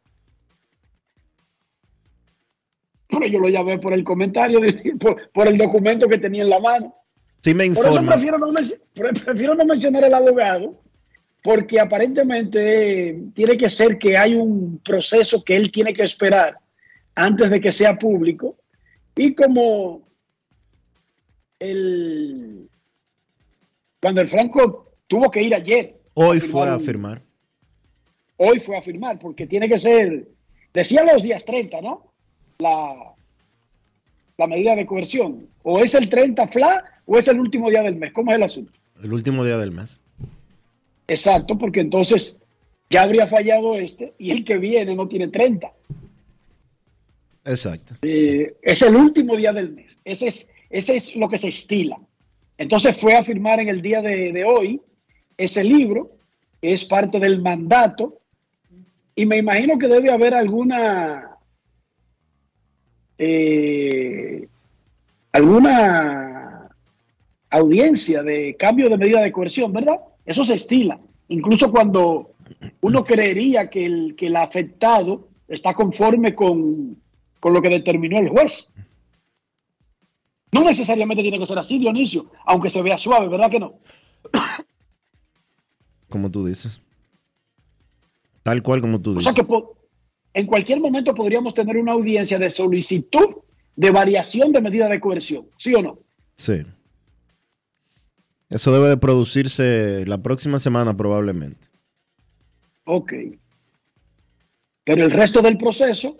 Speaker 4: Pero yo lo llamé por el comentario, por, el documento que tenía en la mano.
Speaker 1: Sí me informa.
Speaker 4: Por eso prefiero no, prefiero no mencionar el abogado, porque aparentemente tiene que ser que hay un proceso que él tiene que esperar antes de que sea público. Y como el, cuando el Franco tuvo que ir ayer.
Speaker 1: Hoy fue a firmar.
Speaker 4: Hoy fue a firmar, porque tiene que ser, decía los días 30, ¿no? La, la medida de coerción. O es el 30 FLA o es el último día del mes. ¿Cómo es el asunto?
Speaker 1: El último día del mes.
Speaker 4: Exacto, porque entonces ya habría fallado este y el que viene no tiene 30.
Speaker 1: Exacto.
Speaker 4: Eh, es el último día del mes. Ese es, ese es lo que se estila. Entonces fue a firmar en el día de, hoy ese libro, que es parte del mandato, y me imagino que debe haber alguna eh, alguna audiencia de cambio de medida de coerción, ¿verdad? Eso se estila. Incluso cuando uno creería que el, que el afectado está conforme con, lo que determinó el juez. No necesariamente tiene que ser así, Dionisio, aunque se vea suave, ¿verdad que no?
Speaker 1: Como tú dices. Tal cual como tú dices.
Speaker 4: O sea que en cualquier momento podríamos tener una audiencia de solicitud de variación de medida de coerción, ¿sí o no?
Speaker 1: Sí. Eso debe de producirse la próxima semana probablemente.
Speaker 4: Ok. Pero el resto del proceso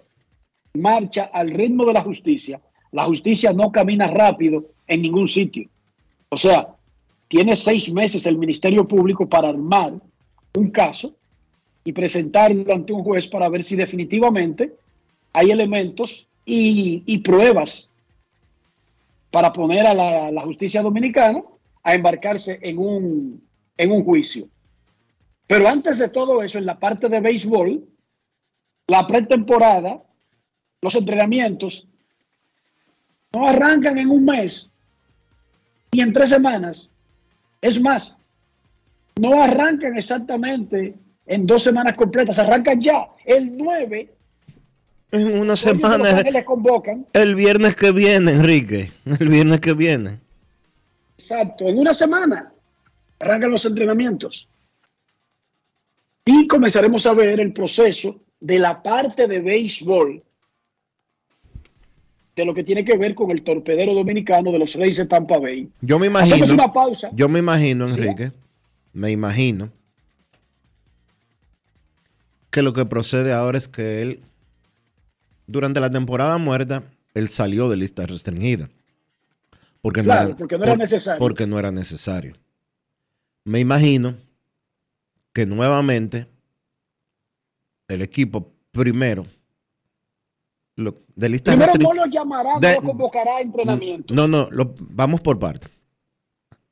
Speaker 4: marcha al ritmo de la justicia. La justicia no camina rápido en ningún sitio. O sea, tiene seis meses el Ministerio Público para armar un caso y presentarlo ante un juez para ver si definitivamente hay elementos y, pruebas para poner a la justicia dominicana a embarcarse en un, en un juicio. Pero antes de todo eso, en la parte de béisbol, la pretemporada, los entrenamientos, no arrancan en un mes ni en tres semanas. Es más, no arrancan exactamente en dos semanas completas, arrancan ya el 9.
Speaker 1: En una semana. El viernes que viene, Enrique. El viernes que viene.
Speaker 4: Exacto, en una semana arrancan los entrenamientos. Y comenzaremos a ver el proceso de la parte de béisbol de lo que tiene que ver con el torpedero dominicano de los Reyes de Tampa Bay.
Speaker 1: Yo me imagino.
Speaker 4: Hacemos una pausa.
Speaker 1: Yo me imagino, Enrique, me imagino que lo que procede ahora es que él, durante la temporada muerta, él salió de lista restringida. Porque no,
Speaker 4: Claro,
Speaker 1: era,
Speaker 4: porque no era
Speaker 1: por-
Speaker 4: necesario.
Speaker 1: Porque no era necesario. Me imagino que nuevamente el equipo primero lo- de lista
Speaker 4: Primero no lo llamará, no lo convocará a entrenamiento.
Speaker 1: no, no, lo- vamos por parte.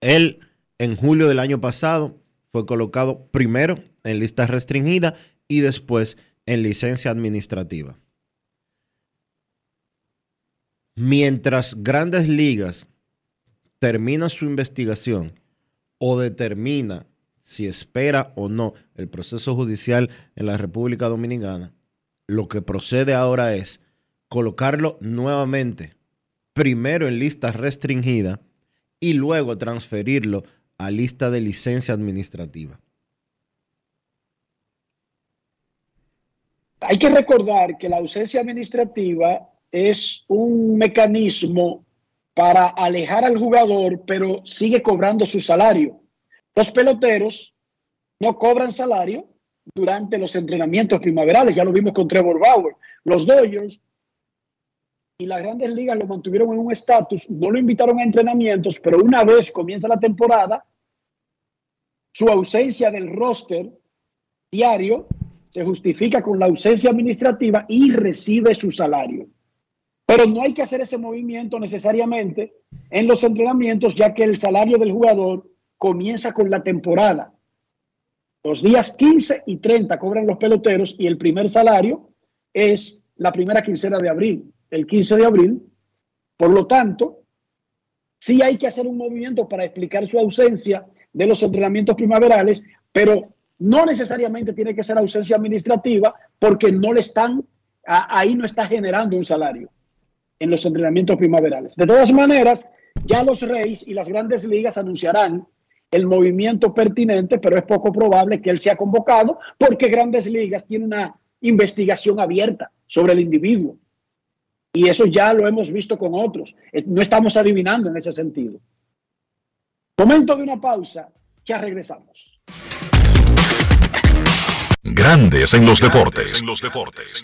Speaker 1: Él en julio del año pasado fue colocado primero en lista restringida y después en licencia administrativa. Mientras grandes ligas termina su investigación o determina si espera o no el proceso judicial en la República Dominicana, lo que procede ahora es colocarlo nuevamente primero en lista restringida y luego transferirlo a lista de licencia administrativa.
Speaker 4: Hay que recordar que la ausencia administrativa es un mecanismo para alejar al jugador, pero sigue cobrando su salario. Los peloteros no cobran salario durante los entrenamientos primaverales, ya lo vimos con Trevor Bauer. Los Dodgers y las grandes ligas lo mantuvieron en un estatus, no lo invitaron a entrenamientos, pero una vez comienza la temporada, su ausencia del roster diario se justifica con la ausencia administrativa y recibe su salario. Pero no hay que hacer ese movimiento necesariamente en los entrenamientos, ya que el salario del jugador comienza con la temporada. Los días 15 y 30 cobran los peloteros y el primer salario es la primera quincena de abril, el 15 de abril. Por lo tanto, sí hay que hacer un movimiento para explicar su ausencia de los entrenamientos primaverales, pero no necesariamente tiene que ser ausencia administrativa porque no le están, ahí no está generando un salario en los entrenamientos primaverales. De todas maneras, ya los Reyes y las grandes ligas anunciarán el movimiento pertinente, pero es poco probable que él sea convocado porque grandes ligas tiene una investigación abierta sobre el individuo. Y eso ya lo hemos visto con otros. Eh, No estamos adivinando en ese sentido. Momento de una pausa, ya regresamos.
Speaker 3: Grandes en los deportes.
Speaker 13: En los deportes.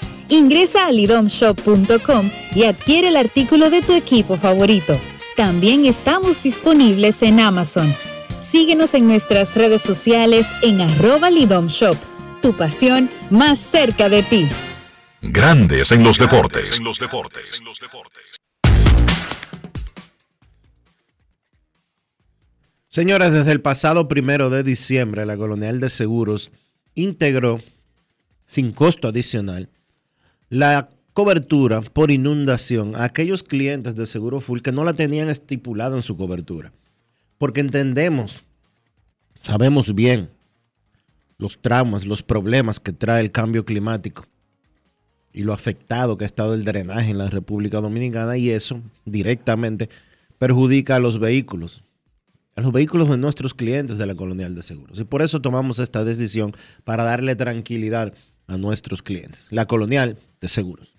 Speaker 14: Ingresa a lidomshop.com y adquiere el artículo de tu equipo favorito. También estamos disponibles en Amazon. Síguenos en nuestras redes sociales en arroba lidomshop. Tu pasión más cerca de ti.
Speaker 3: Grandes en los deportes.
Speaker 1: Señores, desde el pasado primero de diciembre, la Colonial de Seguros integró, sin costo adicional, la cobertura por inundación a aquellos clientes de Seguro Full que no la tenían estipulada en su cobertura. Porque entendemos, sabemos bien los traumas, los problemas que trae el cambio climático y lo afectado que ha estado el drenaje en la República Dominicana y eso directamente perjudica a los vehículos, a los vehículos de nuestros clientes de la Colonial de Seguros. Y por eso tomamos esta decisión para darle tranquilidad a nuestros clientes. La Colonial de Seguros.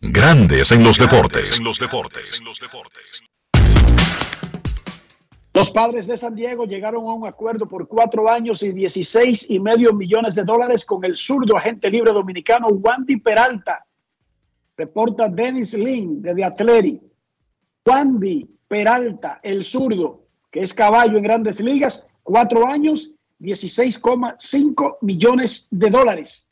Speaker 3: Grandes en los deportes. En los deportes.
Speaker 4: Los padres de San Diego llegaron a un acuerdo por cuatro años y 16 y medio millones de dólares con el zurdo agente libre dominicano Wandy Peralta. Reporta Dennis Lynn de The Athletic. Wandy Peralta, el zurdo, que es caballo en grandes ligas, cuatro años, 16,5 millones de dólares.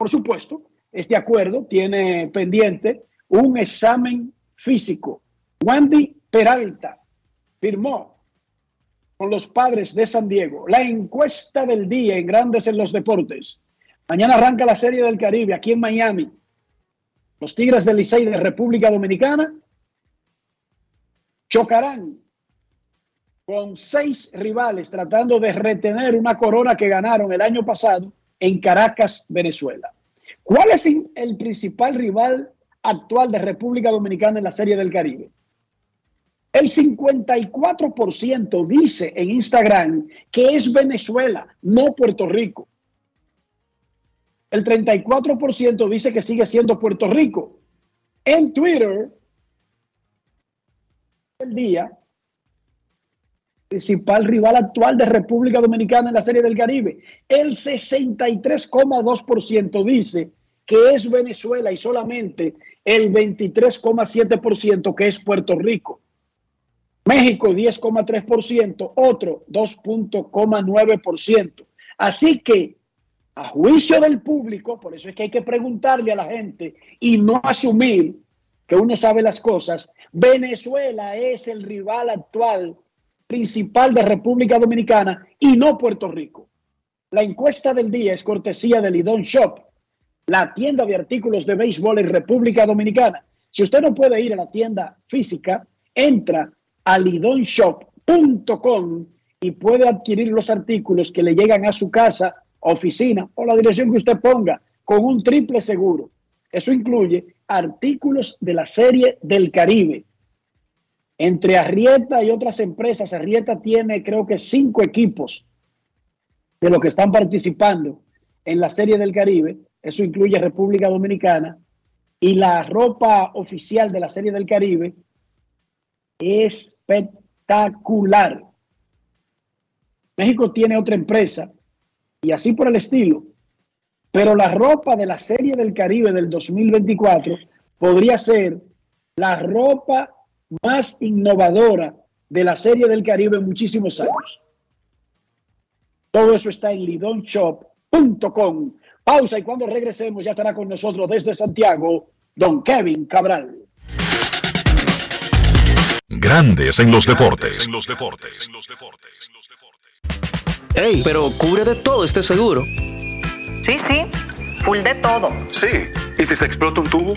Speaker 4: Por supuesto, este acuerdo tiene pendiente un examen físico. Wandy Peralta firmó con los padres de San Diego. La encuesta del día en Grandes en los Deportes. Mañana arranca la Serie del Caribe aquí en Miami. Los Tigres del Licey de República Dominicana chocarán con seis rivales tratando de retener una corona que ganaron el año pasado en Caracas, Venezuela. ¿Cuál es el principal rival actual de República Dominicana en la Serie del Caribe? El 54% dice en Instagram que es Venezuela, no Puerto Rico. El 34% dice que sigue siendo Puerto Rico. En Twitter, el día, principal rival actual de República Dominicana en la Serie del Caribe. El 63,2% dice que es Venezuela y solamente el 23,7% que es Puerto Rico. México 10,3%, otro 2,9%. Así que, a juicio del público, por eso es que hay que preguntarle a la gente y no asumir que uno sabe las cosas, Venezuela es el rival actual principal de República Dominicana y no Puerto Rico. La encuesta del día es cortesía de Lidón Shop, la tienda de artículos de béisbol en República Dominicana. Si usted no puede ir a la tienda física, entra alidonshop.com y puede adquirir los artículos que le llegan a su casa, oficina o la dirección que usted ponga con un triple seguro. Eso incluye artículos de la serie del Caribe. Entre Arrieta y otras empresas, Arrieta tiene creo que cinco equipos de los que están participando en la serie del Caribe. Eso incluye República Dominicana. Y la ropa oficial de la serie del Caribe espectacular. México tiene otra empresa y así por el estilo. Pero la ropa de la Serie del Caribe del 2024 podría ser la ropa más innovadora de la Serie del Caribe en muchísimos años. Todo eso está en lidonshop.com. Pausa y cuando regresemos ya estará con nosotros desde Santiago don Kevin Cabral.
Speaker 3: Grandes en los deportes. En los deportes.
Speaker 15: Ey, pero cubre de todo este seguro.
Speaker 16: Sí, sí, full de todo.
Speaker 15: Sí. ¿Y si se explota un tubo?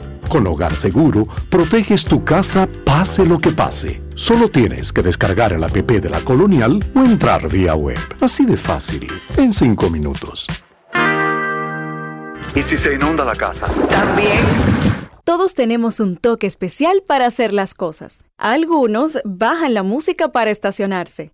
Speaker 17: Con Hogar Seguro, proteges tu casa pase lo que pase. Solo tienes que descargar el app de la Colonial o entrar vía web. Así de fácil, en 5 minutos.
Speaker 13: ¿Y si se inunda la casa?
Speaker 16: También.
Speaker 18: Todos tenemos un toque especial para hacer las cosas. Algunos bajan la música para estacionarse.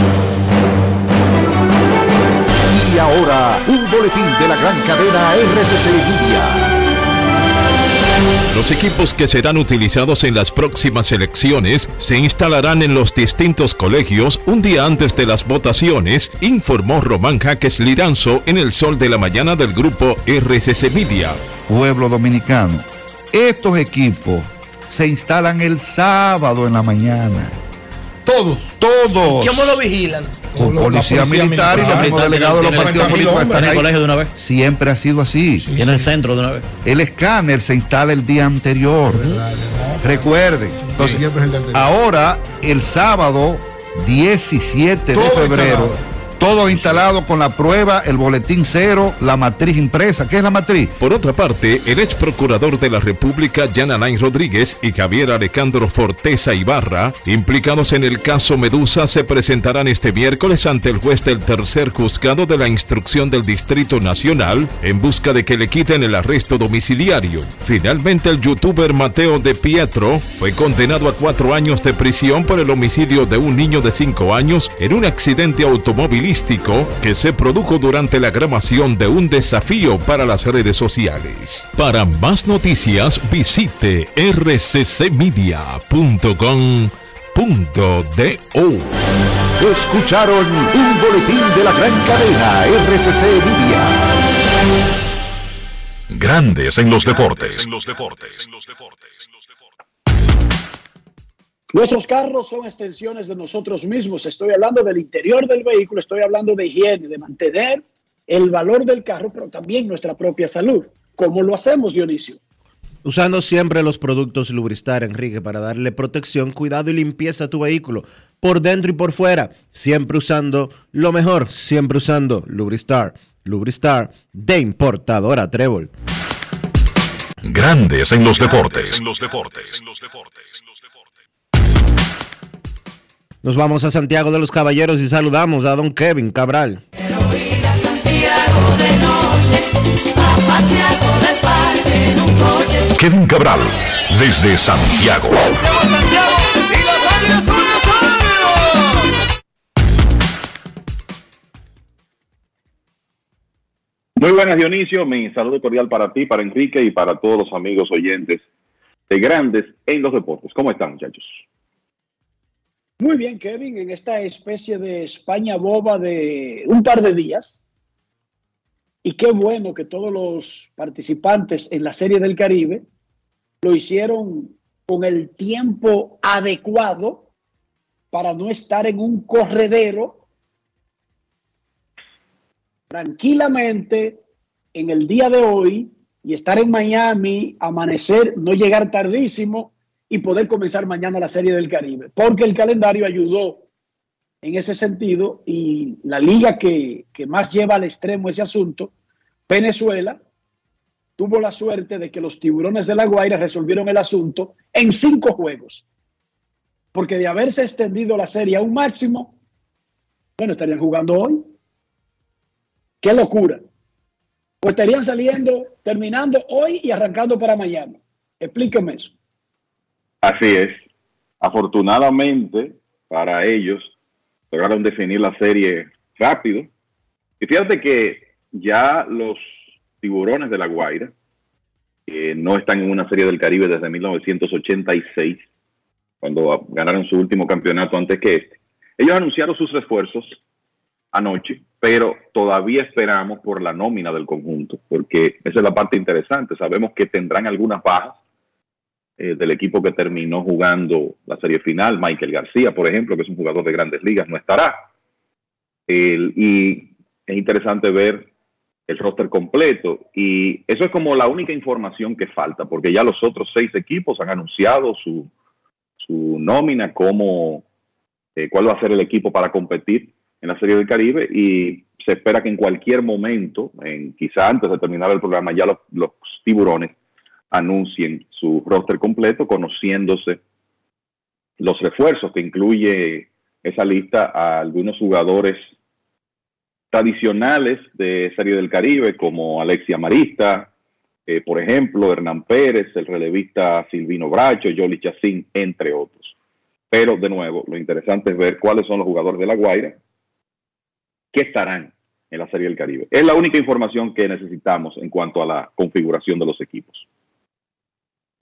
Speaker 19: Y ahora, un boletín de la gran cadena RCC Media.
Speaker 20: Los equipos que serán utilizados en las próximas elecciones se instalarán en los distintos colegios un día antes de las votaciones, informó Román Jaques Liranzo en el sol de la mañana del grupo RCC Media.
Speaker 21: Pueblo dominicano, estos equipos se instalan el sábado en la mañana.
Speaker 22: Todos.
Speaker 21: Todos.
Speaker 22: ¿Cómo lo vigilan?
Speaker 21: Con policía, militar y los mismos delegados de los partidos políticos están ahí. Siempre ha sido así.
Speaker 23: Tiene el centro de una vez.
Speaker 21: El escáner se instala el día anterior. Recuerden. Entonces, ahora, el sábado 17 de febrero,
Speaker 22: instalado.
Speaker 21: Todo instalado con la prueba, el boletín cero, la matriz impresa. ¿Qué es la matriz?
Speaker 20: Por otra parte, el ex procurador de la República, Jan Alain Rodríguez, y Javier Alejandro Forteza Ibarra, implicados en el caso Medusa, se presentarán este miércoles ante el juez del tercer juzgado de la instrucción del Distrito Nacional en busca de que le quiten el arresto domiciliario. Finalmente, el youtuber Mateo de Pietro fue condenado a cuatro años de prisión por el homicidio de un niño de cinco años en un accidente automovilístico que se produjo durante la grabación de un desafío para las redes sociales. Para más noticias, visite rccmedia.com.do.
Speaker 19: Escucharon un boletín de la gran cadena RCC Media.
Speaker 3: Grandes en los deportes.
Speaker 4: Nuestros carros son extensiones de nosotros mismos. Estoy hablando del interior del vehículo, estoy hablando de higiene, de mantener el valor del carro, pero también nuestra propia salud. ¿Cómo lo hacemos, Dionisio?
Speaker 1: Usando siempre los productos Lubristar, Enrique, para darle protección, cuidado y limpieza a tu vehículo, por dentro y por fuera. Siempre usando lo mejor, siempre usando Lubristar. Lubristar de importadora Trébol.
Speaker 3: Grandes en los deportes.
Speaker 1: Nos vamos a Santiago de los Caballeros y saludamos a don Kevin Cabral.
Speaker 3: Kevin Cabral, desde Santiago.
Speaker 24: Muy buenas, Dionisio. Mi saludo cordial para ti, para Enrique y para todos los amigos oyentes de Grandes en los Deportes. ¿Cómo están, muchachos?
Speaker 4: Muy bien, Kevin, en esta especie de España boba de un par de días. Y qué bueno que todos los participantes en la Serie del Caribe lo hicieron con el tiempo adecuado para no estar en un corredero tranquilamente en el día de hoy y estar en Miami, amanecer, no llegar tardísimo y poder comenzar mañana la Serie del Caribe, porque el calendario ayudó en ese sentido y la liga que, que más lleva al extremo ese asunto, Venezuela, tuvo la suerte de que los tiburones de la Guaira resolvieron el asunto en cinco juegos, porque de haberse extendido la serie a un máximo, bueno, estarían jugando hoy. ¡Qué locura! Pues estarían saliendo, terminando hoy y arrancando para mañana. Explíqueme eso.
Speaker 24: Así es. Afortunadamente para ellos, lograron definir la serie rápido. Y fíjate que ya los tiburones de la Guaira, que no están en una serie del Caribe desde 1986, cuando ganaron su último campeonato antes que este. Ellos anunciaron sus refuerzos anoche, pero todavía esperamos por la nómina del conjunto, porque esa es la parte interesante. Sabemos que tendrán algunas bajas eh, del equipo que terminó jugando la serie final. Michael García, por ejemplo, que es un jugador de grandes ligas, no estará. Y es interesante ver el roster completo. Y eso es como la única información que falta, porque ya los otros seis equipos han anunciado su, su nómina, cómo, eh, cuál va a ser el equipo para competir en la Serie del Caribe y se espera que en cualquier momento, en, quizá antes de terminar el programa, ya los, los tiburones anuncien su roster completo, conociéndose los refuerzos que incluye esa lista a algunos jugadores tradicionales de Serie del Caribe, como Alexia Marista, eh, por ejemplo, Hernán Pérez, el relevista Silvino Bracho, Yoli Chacín, entre otros. Pero, de nuevo, lo interesante es ver cuáles son los jugadores de La Guaira que estarán en la Serie del Caribe. Es la única información que necesitamos en cuanto a la configuración de los equipos.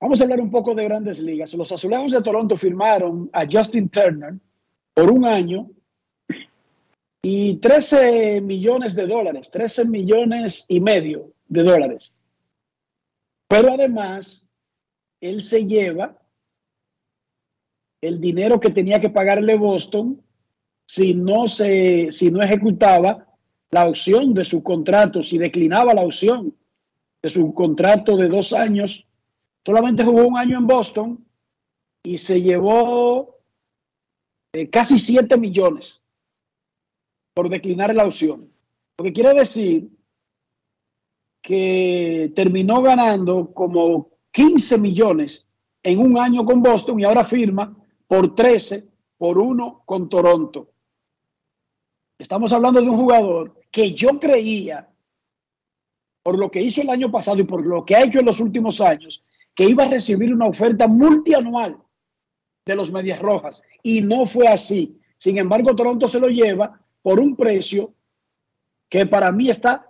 Speaker 4: Vamos a hablar un poco de grandes ligas. Los Azulejos de Toronto firmaron a Justin Turner por un año y 13 millones de dólares, 13 millones y medio de dólares. Pero además, él se lleva el dinero que tenía que pagarle Boston si no se, si no ejecutaba la opción de su contrato, si declinaba la opción de su contrato de dos años. Solamente jugó un año en Boston y se llevó eh, casi 7 millones por declinar la opción. Lo que quiere decir que terminó ganando como 15 millones en un año con Boston y ahora firma por 13 por uno con Toronto. Estamos hablando de un jugador que yo creía, por lo que hizo el año pasado y por lo que ha hecho en los últimos años, que iba a recibir una oferta multianual de los Medias Rojas. Y no fue así. Sin embargo, Toronto se lo lleva por un precio que para mí está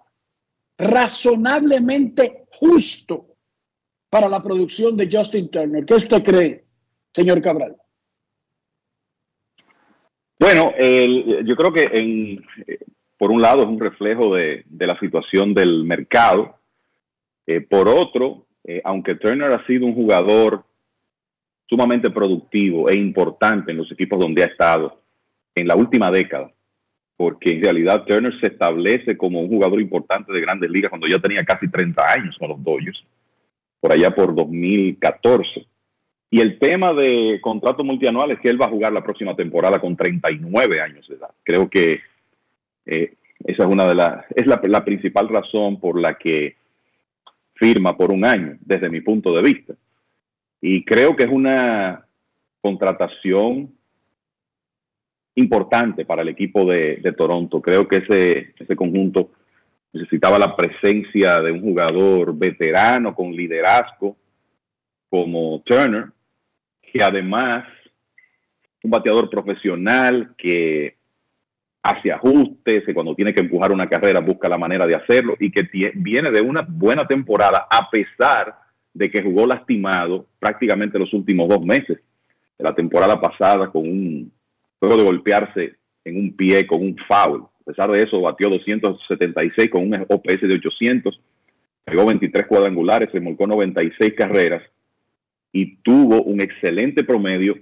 Speaker 4: razonablemente justo para la producción de Justin Turner. ¿Qué usted cree, señor Cabral?
Speaker 24: Bueno, yo creo que por un lado es un reflejo de, de la situación del mercado. Eh, por otro, eh, aunque Turner ha sido un jugador sumamente productivo e importante en los equipos donde ha estado en la última década, porque en realidad Turner se establece como un jugador importante de grandes ligas cuando ya tenía casi 30 años con los Dodgers, por allá por 2014. Y el tema de contrato multianual es que él va a jugar la próxima temporada con 39 años de edad. Creo que eh, esa es una de las, es la, la principal razón por la que firma por un año, desde mi punto de vista. Y creo que es una contratación importante para el equipo de, de Toronto. Creo que ese, ese conjunto necesitaba la presencia de un jugador veterano con liderazgo como Turner, que además un bateador profesional que hace ajustes, que cuando tiene que empujar una carrera busca la manera de hacerlo y que viene de una buena temporada a pesar de que jugó lastimado prácticamente los últimos dos meses de la temporada pasada con un juego de golpearse en un pie con un foul. A pesar de eso, batió 276 con un OPS de 800, pegó 23 cuadrangulares, remolcó 96 carreras y tuvo un excelente promedio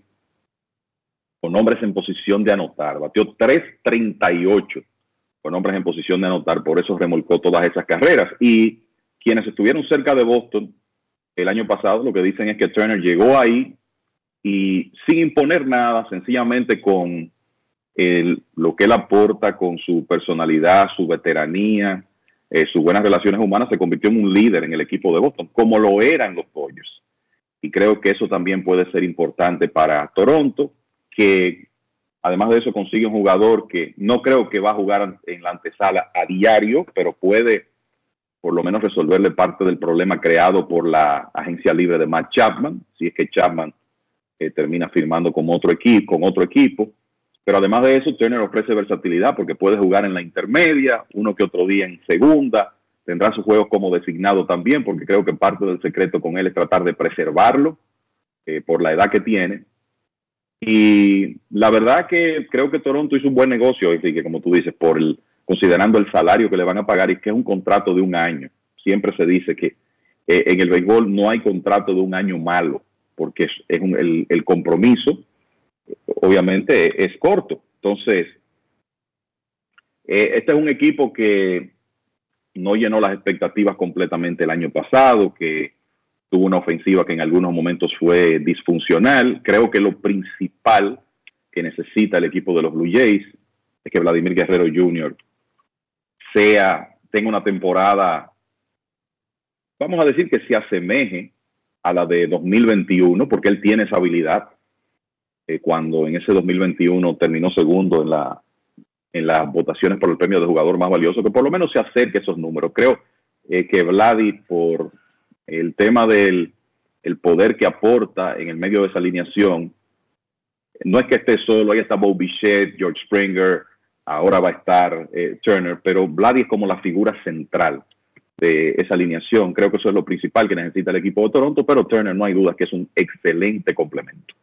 Speaker 24: con hombres en posición de anotar. Batió 3.38 con hombres en posición de anotar, por eso remolcó todas esas carreras. Y quienes estuvieron cerca de Boston el año pasado, lo que dicen es que Turner llegó ahí y sin imponer nada, sencillamente con el- lo que él aporta, con su personalidad, su veteranía, eh, sus buenas relaciones humanas, se convirtió en un líder en el equipo de Boston, como lo eran los Dodgers. Y creo que eso también puede ser importante para Toronto, que además de eso consigue un jugador que no creo que va a jugar en la antesala a diario, pero puede por lo menos resolverle parte del problema creado por la agencia libre de Matt Chapman, si es que Chapman eh, termina firmando con otro equipo, con otro equipo. Pero además de eso, Turner ofrece versatilidad porque puede jugar en la intermedia, uno que otro día en segunda, tendrá sus juegos como designado también, porque creo que parte del secreto con él es tratar de preservarlo eh, por la edad que tiene. Y la verdad que creo que Toronto hizo un buen negocio, que como tú dices, por el, considerando el salario que le van a pagar y que es un contrato de un año. Siempre se dice que eh, en el béisbol no hay contrato de un año malo, porque es, un- el, el compromiso, obviamente, es corto. Entonces, eh, este es un equipo que no llenó las expectativas completamente el año pasado, que tuvo una ofensiva que en algunos momentos fue disfuncional. Creo que lo principal que necesita el equipo de los Blue Jays es que Vladimir Guerrero Jr. sea, tenga una temporada, vamos a decir que se asemeje a la de 2021, porque él tiene esa habilidad. Eh, cuando en ese 2021 terminó segundo en la en las votaciones por el premio de jugador más valioso, que por lo menos se acerque a esos números. Creo eh, que Vladi, por el tema del el poder que aporta en el medio de esa alineación, no es que esté solo, ahí está Bo Bichette, George Springer, ahora va a estar eh, Turner, pero Vladi es como la figura central de esa alineación. Creo que eso es lo principal que necesita el equipo de Toronto, pero Turner no hay duda que es un excelente complemento.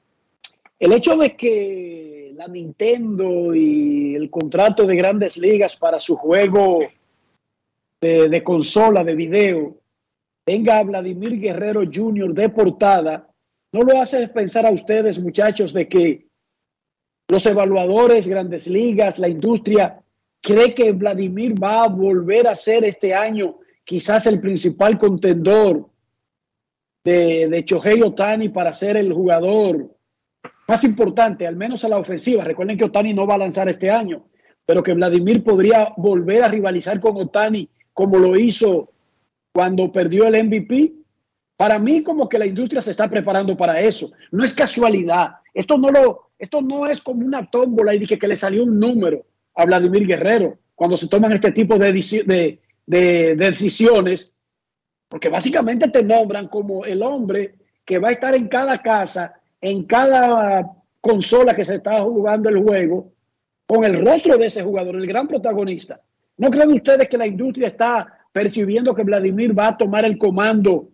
Speaker 4: El hecho de que la Nintendo y el contrato de grandes ligas para su juego de consola, de video, tenga a Vladimir Guerrero Jr. de portada, no lo hace pensar a ustedes, muchachos, de que los evaluadores, grandes ligas, la industria, cree que Vladimir va a volver a ser este año quizás el principal contendor de, de Otani para ser el jugador más importante, al menos a la ofensiva. Recuerden que Otani no va a lanzar este año, pero que Vladimir podría volver a rivalizar con Otani como lo hizo cuando perdió el MVP. Para mí, como que la industria se está preparando para eso. No es casualidad. Esto no, lo, esto no es como una tómbola y dije que le salió un número a Vladimir Guerrero cuando se toman este tipo de, de- de decisiones, porque básicamente te nombran como el hombre que va a estar en cada casa, en cada consola que se está jugando el juego, con el rostro de ese jugador, el gran protagonista. ¿No creen ustedes que la industria está percibiendo que Vladimir va a tomar el comando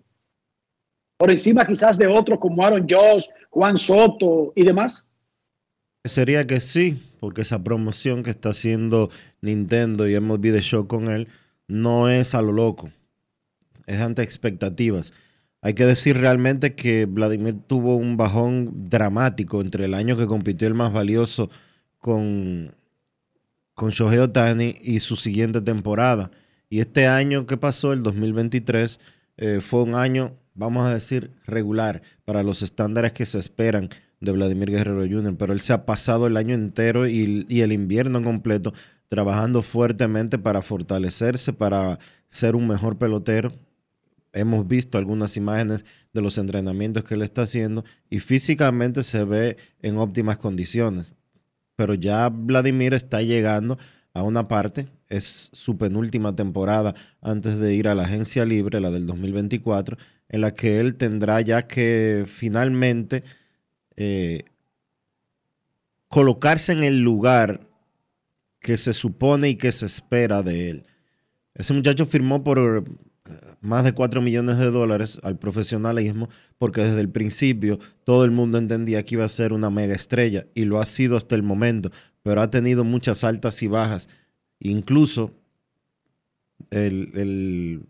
Speaker 4: por encima quizás de otros como Aaron Josh, Juan Soto y demás?
Speaker 1: Sería que sí, porque esa promoción que está haciendo Nintendo y MLB The Show con él no es a lo loco, es ante expectativas. Hay que decir realmente que Vladimir tuvo un bajón dramático entre el año que compitió el más valioso con, con Shohei Otani y su siguiente temporada. Y este año que pasó, el 2023, eh, fue un año, vamos a decir, regular para los estándares que se esperan de Vladimir Guerrero Jr., pero él se ha pasado el año entero y, y el invierno completo trabajando fuertemente para fortalecerse, para ser un mejor pelotero. Hemos visto algunas imágenes de los entrenamientos que él está haciendo y físicamente se ve en óptimas condiciones. Pero ya Vladimir está llegando a una parte, es su penúltima temporada antes de ir a la agencia libre, la del 2024, en la que él tendrá ya que finalmente eh, colocarse en el lugar que se supone y que se espera de él. Ese muchacho firmó por eh, más de 4 millones de dólares al profesionalismo porque desde el principio todo el mundo entendía que iba a ser una mega estrella y lo ha sido hasta el momento, pero ha tenido muchas altas y bajas. Incluso el,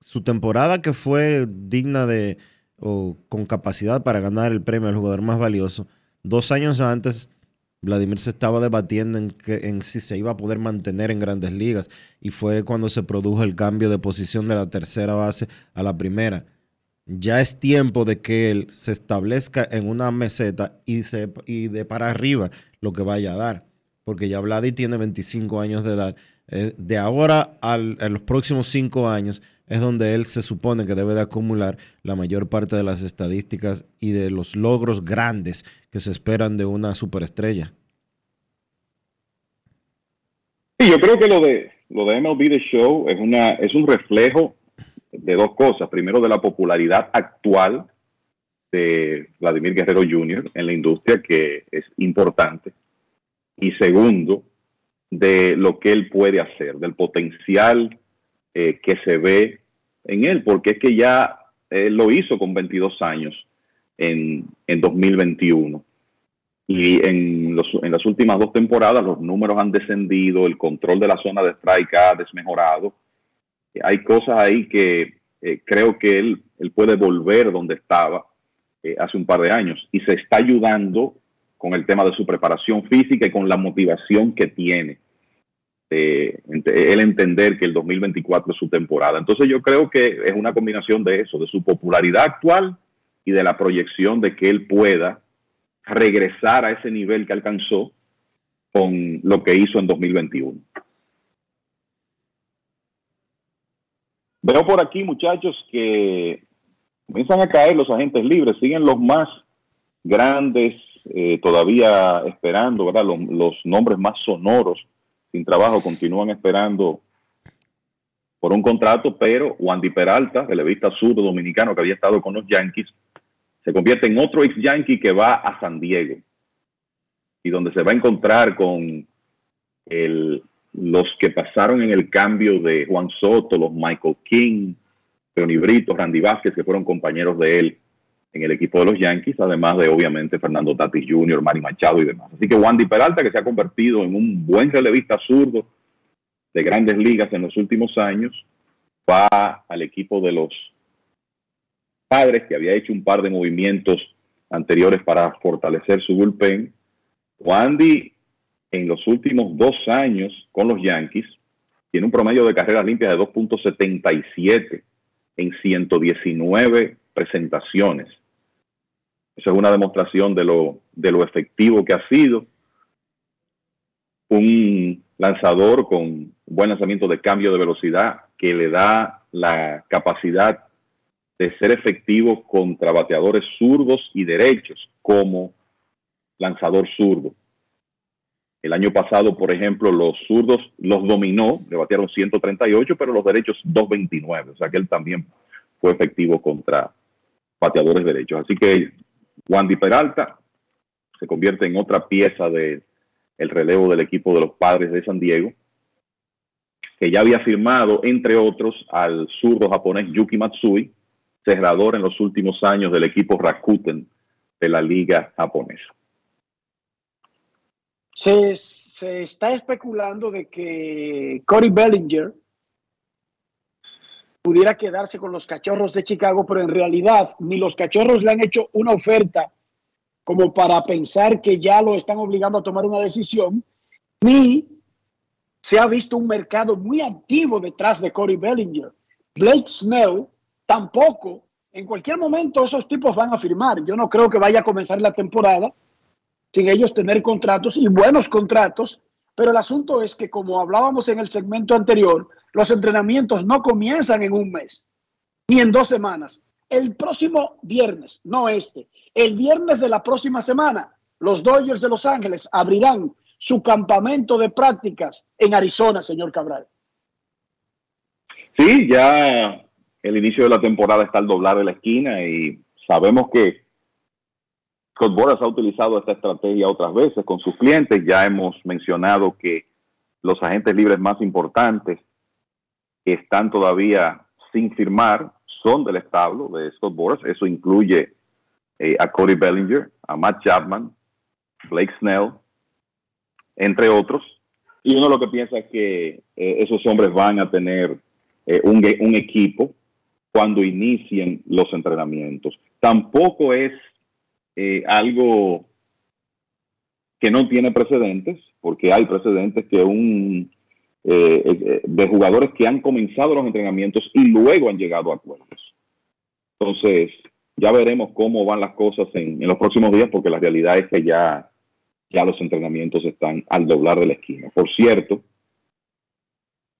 Speaker 1: su temporada que fue digna de o con capacidad para ganar el premio al jugador más valioso, dos años antes Vladimir se estaba debatiendo en, que, en si se iba a poder mantener en grandes ligas y fue cuando se produjo el cambio de posición de la tercera base a la primera. Ya es tiempo de que él se establezca en una meseta y, se, y de para arriba lo que vaya a dar, porque ya Vladi tiene 25 años de edad. Eh, de ahora a los próximos cinco años es donde él se supone que debe de acumular la mayor parte de las estadísticas y de los logros grandes que se esperan de una superestrella.
Speaker 24: Sí, yo creo que lo de lo de MLB The Show es una es un reflejo de dos cosas. Primero, de la popularidad actual de Vladimir Guerrero Jr. en la industria, que es importante. Y segundo, de lo que él puede hacer, del potencial eh, que se ve en él, porque es que ya él lo hizo con 22 años en, en 2021. Y en, los, en las últimas dos temporadas los números han descendido, el control de la zona de strike ha desmejorado. Hay cosas ahí que eh, creo que él, él puede volver donde estaba eh, hace un par de años y se está ayudando con el tema de su preparación física y con la motivación que tiene. Eh, él entender que el 2024 es su temporada. Entonces yo creo que es una combinación de eso, de su popularidad actual y de la proyección de que él pueda regresar a ese nivel que alcanzó con lo que hizo en 2021. Veo por aquí, muchachos, que comienzan a caer los agentes libres, siguen los más grandes eh, todavía esperando, ¿verdad? Los, nombres más sonoros sin trabajo continúan esperando por un contrato, pero Wandy Peralta, relevista zurdo dominicano que había estado con los Yankees, se convierte en otro ex Yankee que va a San Diego y donde se va a encontrar con el, los que pasaron en el cambio de Juan Soto, los Michael King, Leoni Brito, Randy Vázquez, que fueron compañeros de él en el equipo de los Yankees, además de obviamente Fernando Tatis Jr., Manny Machado y demás. Así que Wandy Peralta, que se ha convertido en un buen relevista zurdo de grandes ligas en los últimos años, va al equipo de los Padres, que había hecho un par de movimientos anteriores para fortalecer su bullpen. Wandy, en los últimos dos años con los Yankees, tiene un promedio de carreras limpias de 2.77 en 119 presentaciones. Esa es una demostración de lo, de lo efectivo que ha sido. Un lanzador con buen lanzamiento de cambio de velocidad que le da la capacidad de ser efectivo contra bateadores zurdos y derechos como lanzador zurdo. El año pasado, por ejemplo, los zurdos los dominó, le batearon 138, pero los derechos 229. O sea que él también fue efectivo contra bateadores derechos. Así que Wandy Peralta se convierte en otra pieza del el relevo del equipo de los padres de San Diego, que ya había firmado, entre otros, al zurdo japonés Yuki Matsui, cerrador en los últimos años del equipo Rakuten de la liga japonesa.
Speaker 4: Se, se está especulando de que Cory Bellinger pudiera quedarse con los cachorros de Chicago, pero en realidad ni los cachorros le han hecho una oferta como para pensar que ya lo están obligando a tomar una decisión, ni se ha visto un mercado muy activo detrás de Cory Bellinger. Blake Snell tampoco. En cualquier momento esos tipos van a firmar. Yo no creo que vaya a comenzar la temporada sin ellos tener contratos y buenos contratos. Pero el asunto es que, como hablábamos en el segmento anterior, los entrenamientos no comienzan en un mes ni en dos semanas. El próximo viernes, no este, el viernes de la próxima semana, los Dodgers de Los Ángeles abrirán su campamento de prácticas en Arizona, señor Cabral.
Speaker 24: Sí, ya el inicio de la temporada está al doblar de la esquina y sabemos que Scott Boras ha utilizado esta estrategia otras veces con sus clientes. Ya hemos mencionado que los agentes libres más importantes están todavía sin firmar son del establo de Scott Boras. Eso incluye eh, a Cody Bellinger, a Matt Chapman, Blake Snell, entre otros. Y uno lo que piensa es que eh, esos hombres van a tener eh, un, equipo cuando inicien los entrenamientos. Tampoco es algo que no tiene precedentes, porque hay precedentes que un eh, eh, de jugadores que han comenzado los entrenamientos y luego han llegado a acuerdos. Entonces, ya veremos cómo van las cosas en, en los próximos días, porque la realidad es que ya, ya los entrenamientos están al doblar de la esquina. Por cierto,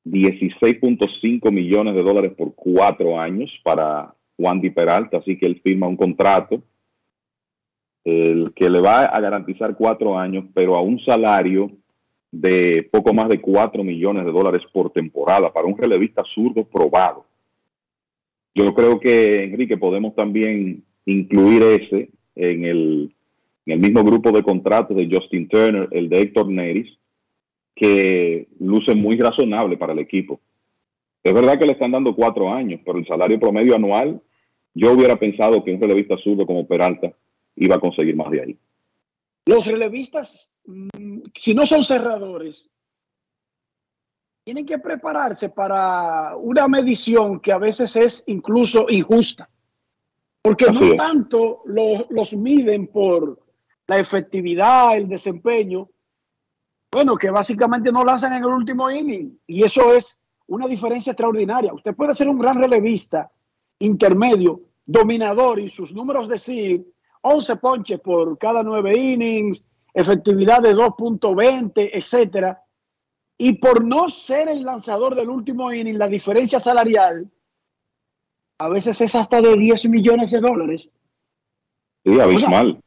Speaker 24: 16.5 millones de dólares por cuatro años para Juan Di Peralta, así que él firma un contrato el que le va a garantizar cuatro años, pero a un salario de poco más de cuatro millones de dólares por temporada para un relevista zurdo probado. Yo creo que, Enrique, podemos también incluir ese en el, en el mismo grupo de contratos de Justin Turner, el de Héctor Neris, que luce muy razonable para el equipo. Es verdad que le están dando cuatro años, pero el salario promedio anual, yo hubiera pensado que un relevista zurdo como Peralta iba a conseguir más de ahí.
Speaker 4: Los relevistas, mm, si no son cerradores, tienen que prepararse para una medición que a veces es incluso injusta. Porque no tanto lo- los miden por la efectividad, el desempeño, bueno, que básicamente no lanzan en el último inning. Y eso es una diferencia extraordinaria. Usted puede ser un gran relevista, intermedio, dominador y sus números decir 11 ponches por cada nueve innings, efectividad de 2.20, etcétera. Y por no ser el lanzador del último inning, la diferencia salarial a veces es hasta de 10 millones de dólares.
Speaker 24: Sí, abismal.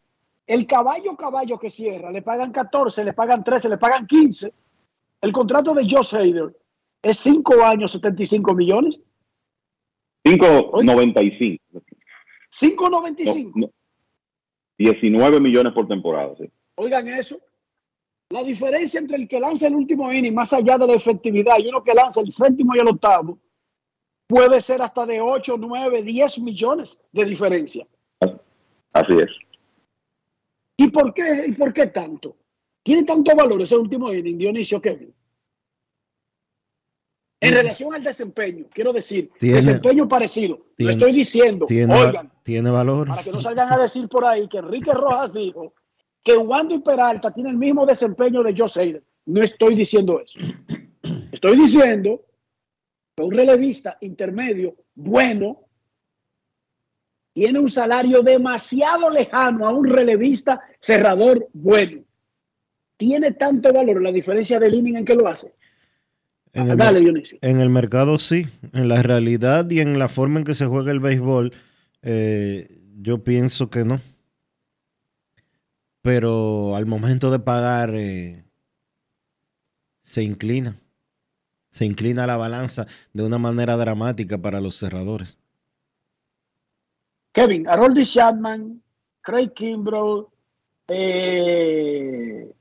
Speaker 4: El caballo caballo que cierra, le pagan 14, le pagan 13, le pagan 15. El contrato de Josh Hader es 5 años, 75 millones.
Speaker 24: 5.95.
Speaker 4: 5.95.
Speaker 24: No, no. 19 millones por temporada. Sí.
Speaker 4: Oigan eso. La diferencia entre el que lanza el último inning, más allá de la efectividad, y uno que lanza el séptimo y el octavo, puede ser hasta de 8, 9, 10 millones de diferencia.
Speaker 24: Así es.
Speaker 4: ¿Y por qué, y por qué tanto? ¿Tiene tanto valor ese último inning, Dionisio Kevin? En relación al desempeño, quiero decir,
Speaker 1: Tiene-
Speaker 4: desempeño parecido.
Speaker 1: tiene-
Speaker 4: Lo estoy diciendo.
Speaker 1: Tiene,
Speaker 4: Oigan,
Speaker 1: tiene valor.
Speaker 4: para que no salgan a decir por ahí que Enrique Rojas dijo que Wandy Peralta tiene el mismo desempeño de Joe Hader. No estoy diciendo eso. Estoy diciendo que un relevista intermedio bueno tiene un salario demasiado lejano a un relevista cerrador bueno. Tiene tanto valor la diferencia del inning en que lo hace.
Speaker 1: En el,
Speaker 4: Dale, Dionisio.
Speaker 1: en el mercado sí, en la realidad y en la forma en que se juega el béisbol, eh, yo pienso que no. Pero al momento de pagar, eh, se inclina. Se inclina la balanza de una manera dramática para los cerradores.
Speaker 4: Kevin, Harold Chapman, Craig Kimbrell, eh,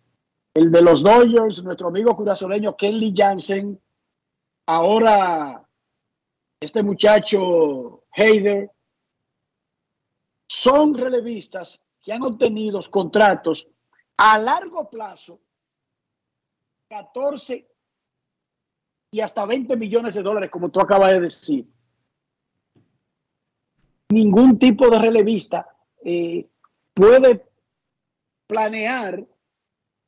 Speaker 4: el de los Dodgers, nuestro amigo curazoleño Kenley Jansen, ahora este muchacho Hayder, son relevistas que han obtenido contratos a largo plazo, 14 y hasta 20 millones de dólares, como tú acabas de decir. Ningún tipo de relevista eh, puede planear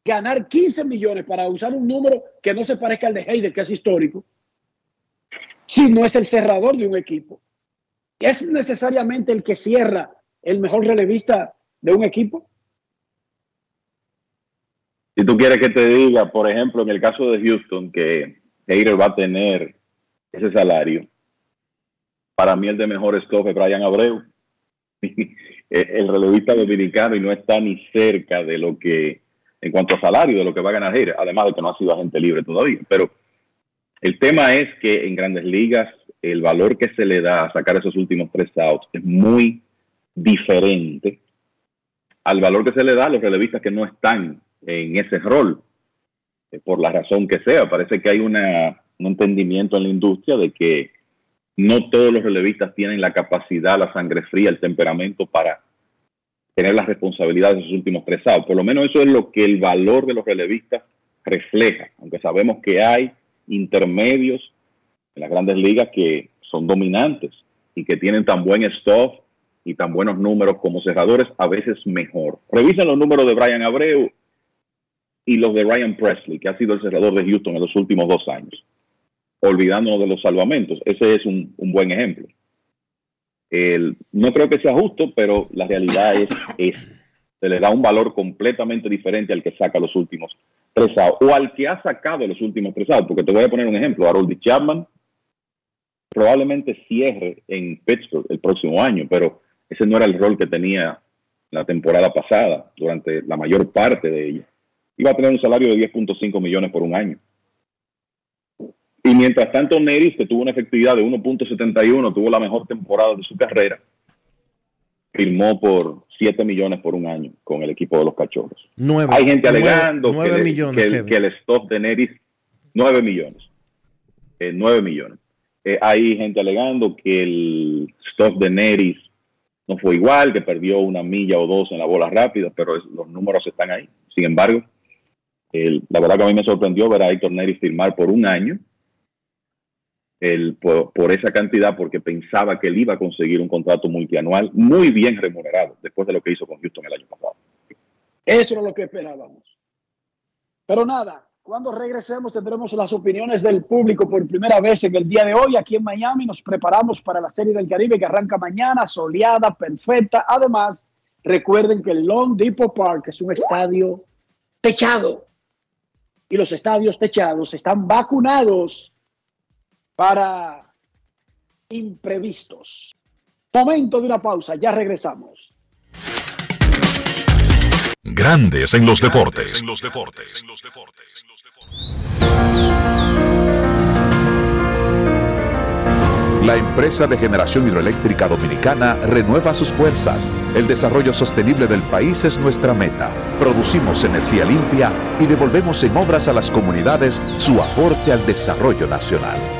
Speaker 4: ganar 15 millones para usar un número que no se parezca al de Heider, que es histórico, si no es el cerrador de un equipo. ¿Es necesariamente el que cierra el mejor relevista de un equipo?
Speaker 24: Si tú quieres que te diga, por ejemplo, en el caso de Houston, que Hater va a tener ese salario, para mí el de mejor stock es Brian Abreu, el relevista dominicano y no está ni cerca de lo que, en cuanto a salario, de lo que va a ganar Hater, además de que no ha sido agente libre todavía. Pero el tema es que en grandes ligas el valor que se le da a sacar esos últimos tres outs es muy diferente al valor que se le da a los relevistas que no están en ese rol, eh, por la razón que sea. Parece que hay una, un entendimiento en la industria de que no todos los relevistas tienen la capacidad, la sangre fría, el temperamento para tener las responsabilidades de sus últimos tres outs. Por lo menos eso es lo que el valor de los relevistas refleja, aunque sabemos que hay intermedios en las grandes ligas que son dominantes y que tienen tan buen stuff y tan buenos números como cerradores, a veces mejor. Revisen los números de Brian Abreu y los de Ryan Presley, que ha sido el cerrador de Houston en los últimos dos años, olvidándonos de los salvamentos. Ese es un, un buen ejemplo. El, no creo que sea justo, pero la realidad es, es, se le da un valor completamente diferente al que saca los últimos tres outs, o al que ha sacado los últimos tres porque te voy a poner un ejemplo, Harold Chapman probablemente cierre en Pittsburgh el próximo año, pero ese no era el rol que tenía la temporada pasada, durante la mayor parte de ella. Iba a tener un salario de 10.5 millones por un año. Y mientras tanto, Neris, que tuvo una efectividad de 1.71, tuvo la mejor temporada de su carrera, firmó por 7 millones por un año con el equipo de los cachorros.
Speaker 1: Nueve,
Speaker 24: Hay gente alegando que,
Speaker 1: millones,
Speaker 24: que el,
Speaker 1: Kevin.
Speaker 24: que el stock de Neris, 9 millones. Eh, 9 millones. Eh, hay gente alegando que el stock de Neris no fue igual, que perdió una milla o dos en la bola rápida, pero es- los números están ahí. Sin embargo, el- la verdad que a mí me sorprendió ver a Héctor Neri firmar por un año el, por, por esa cantidad, porque pensaba que él iba a conseguir un contrato multianual muy bien remunerado después de lo que hizo con Houston el año pasado.
Speaker 4: Eso era lo que esperábamos. Pero nada, cuando regresemos tendremos las opiniones del público por primera vez en el día de hoy aquí en Miami. Nos preparamos para la Serie del Caribe que arranca mañana, soleada, perfecta. Además, recuerden que el Long Depot Park es un estadio techado y los estadios techados están vacunados para imprevistos. Momento de una pausa, ya regresamos.
Speaker 3: Grandes en los deportes.
Speaker 25: La empresa de generación hidroeléctrica dominicana renueva sus fuerzas. El desarrollo sostenible del país es nuestra meta. Producimos energía limpia y devolvemos en obras a las comunidades su aporte al desarrollo nacional.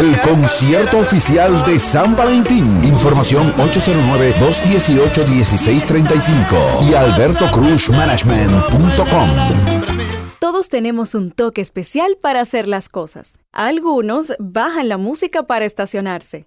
Speaker 19: El concierto oficial de San Valentín. Información 809-218-1635 y albertocruzmanagement.com.
Speaker 18: Todos tenemos un toque especial para hacer las cosas. Algunos bajan la música para estacionarse.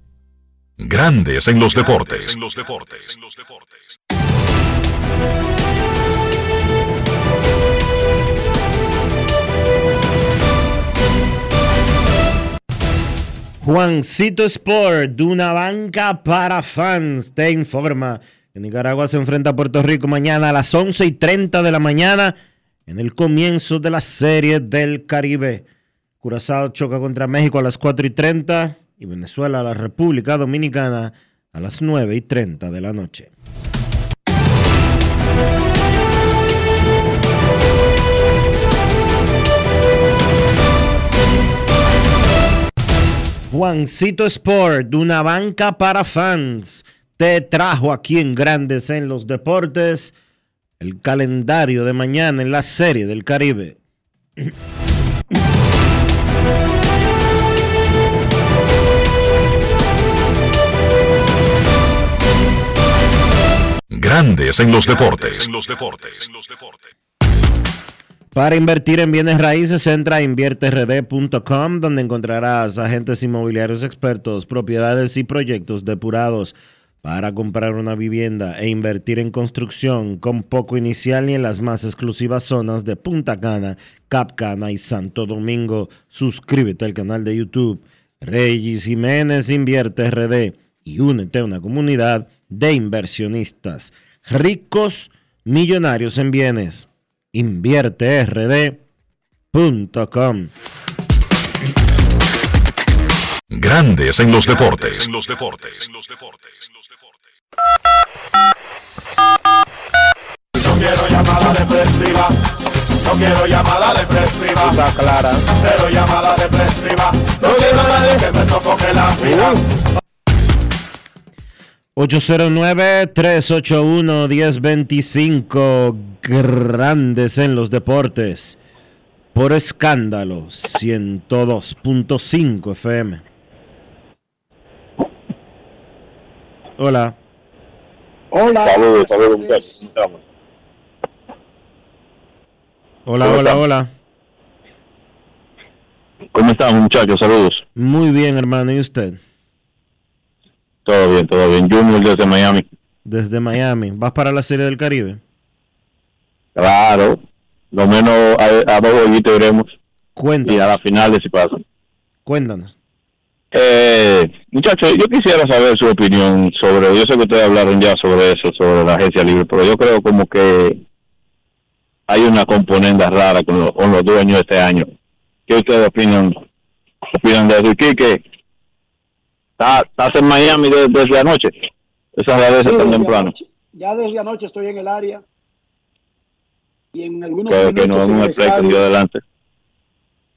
Speaker 3: Grandes en los deportes.
Speaker 1: Juancito Sport, de una banca para fans, te informa que Nicaragua se enfrenta a Puerto Rico mañana a las 11 y 30 de la mañana en el comienzo de la Serie del Caribe. Curazao choca contra México a las 4 y 30 y Venezuela a la República Dominicana a las 9 y 30 de la noche. Juancito Sport, una banca para fans, te trajo aquí en Grandes en los Deportes el calendario de mañana en la Serie del Caribe.
Speaker 3: Grandes en los deportes.
Speaker 1: Para invertir en bienes raíces, entra a invierterd.com, donde encontrarás agentes inmobiliarios expertos, propiedades y proyectos depurados para comprar una vivienda e invertir en construcción con poco inicial y en las más exclusivas zonas de Punta Cana, Cap Cana y Santo Domingo. Suscríbete al canal de YouTube Reyes Jiménez Invierte RD y únete a una comunidad de inversionistas ricos millonarios en bienes. InvierteRD.com
Speaker 3: Grandes en los deportes. En los deportes.
Speaker 26: No quiero llamada depresiva. No quiero llamada depresiva.
Speaker 27: Está clara.
Speaker 26: Cero llamada depresiva. No quiero a nadie que me sofoque la vida.
Speaker 1: 809-381-1025 Grandes en los deportes. Por escándalo 102.5 FM. Hola.
Speaker 4: Hola.
Speaker 27: Saludos, saludos, muchachos.
Speaker 1: Hola,
Speaker 27: ¿Cómo
Speaker 1: hola,
Speaker 27: están?
Speaker 1: hola.
Speaker 27: ¿Cómo están, muchachos? Saludos.
Speaker 1: Muy bien, hermano. ¿Y usted?
Speaker 27: Todo bien, todo bien. Junior desde Miami.
Speaker 1: Desde Miami. ¿Vas para la Serie del Caribe?
Speaker 27: Claro. Lo menos a, a dos jueguitos iremos.
Speaker 1: Cuéntanos.
Speaker 27: Y a las finales si pasa.
Speaker 1: Cuéntanos.
Speaker 27: Eh, muchachos, yo quisiera saber su opinión sobre, yo sé que ustedes hablaron ya sobre eso, sobre la agencia libre, pero yo creo como que hay una componenda rara con, los- con los dueños este año. ¿Qué ustedes opinan, opinan de eso? Y Quique, ¿estás en Miami de- desde anoche? Esa es
Speaker 4: Sí,
Speaker 27: tan
Speaker 4: desde
Speaker 27: temprano.
Speaker 4: anoche. Ya desde anoche estoy en el área. Y en algunos
Speaker 27: Creo que con
Speaker 4: estadio.
Speaker 27: Dios adelante.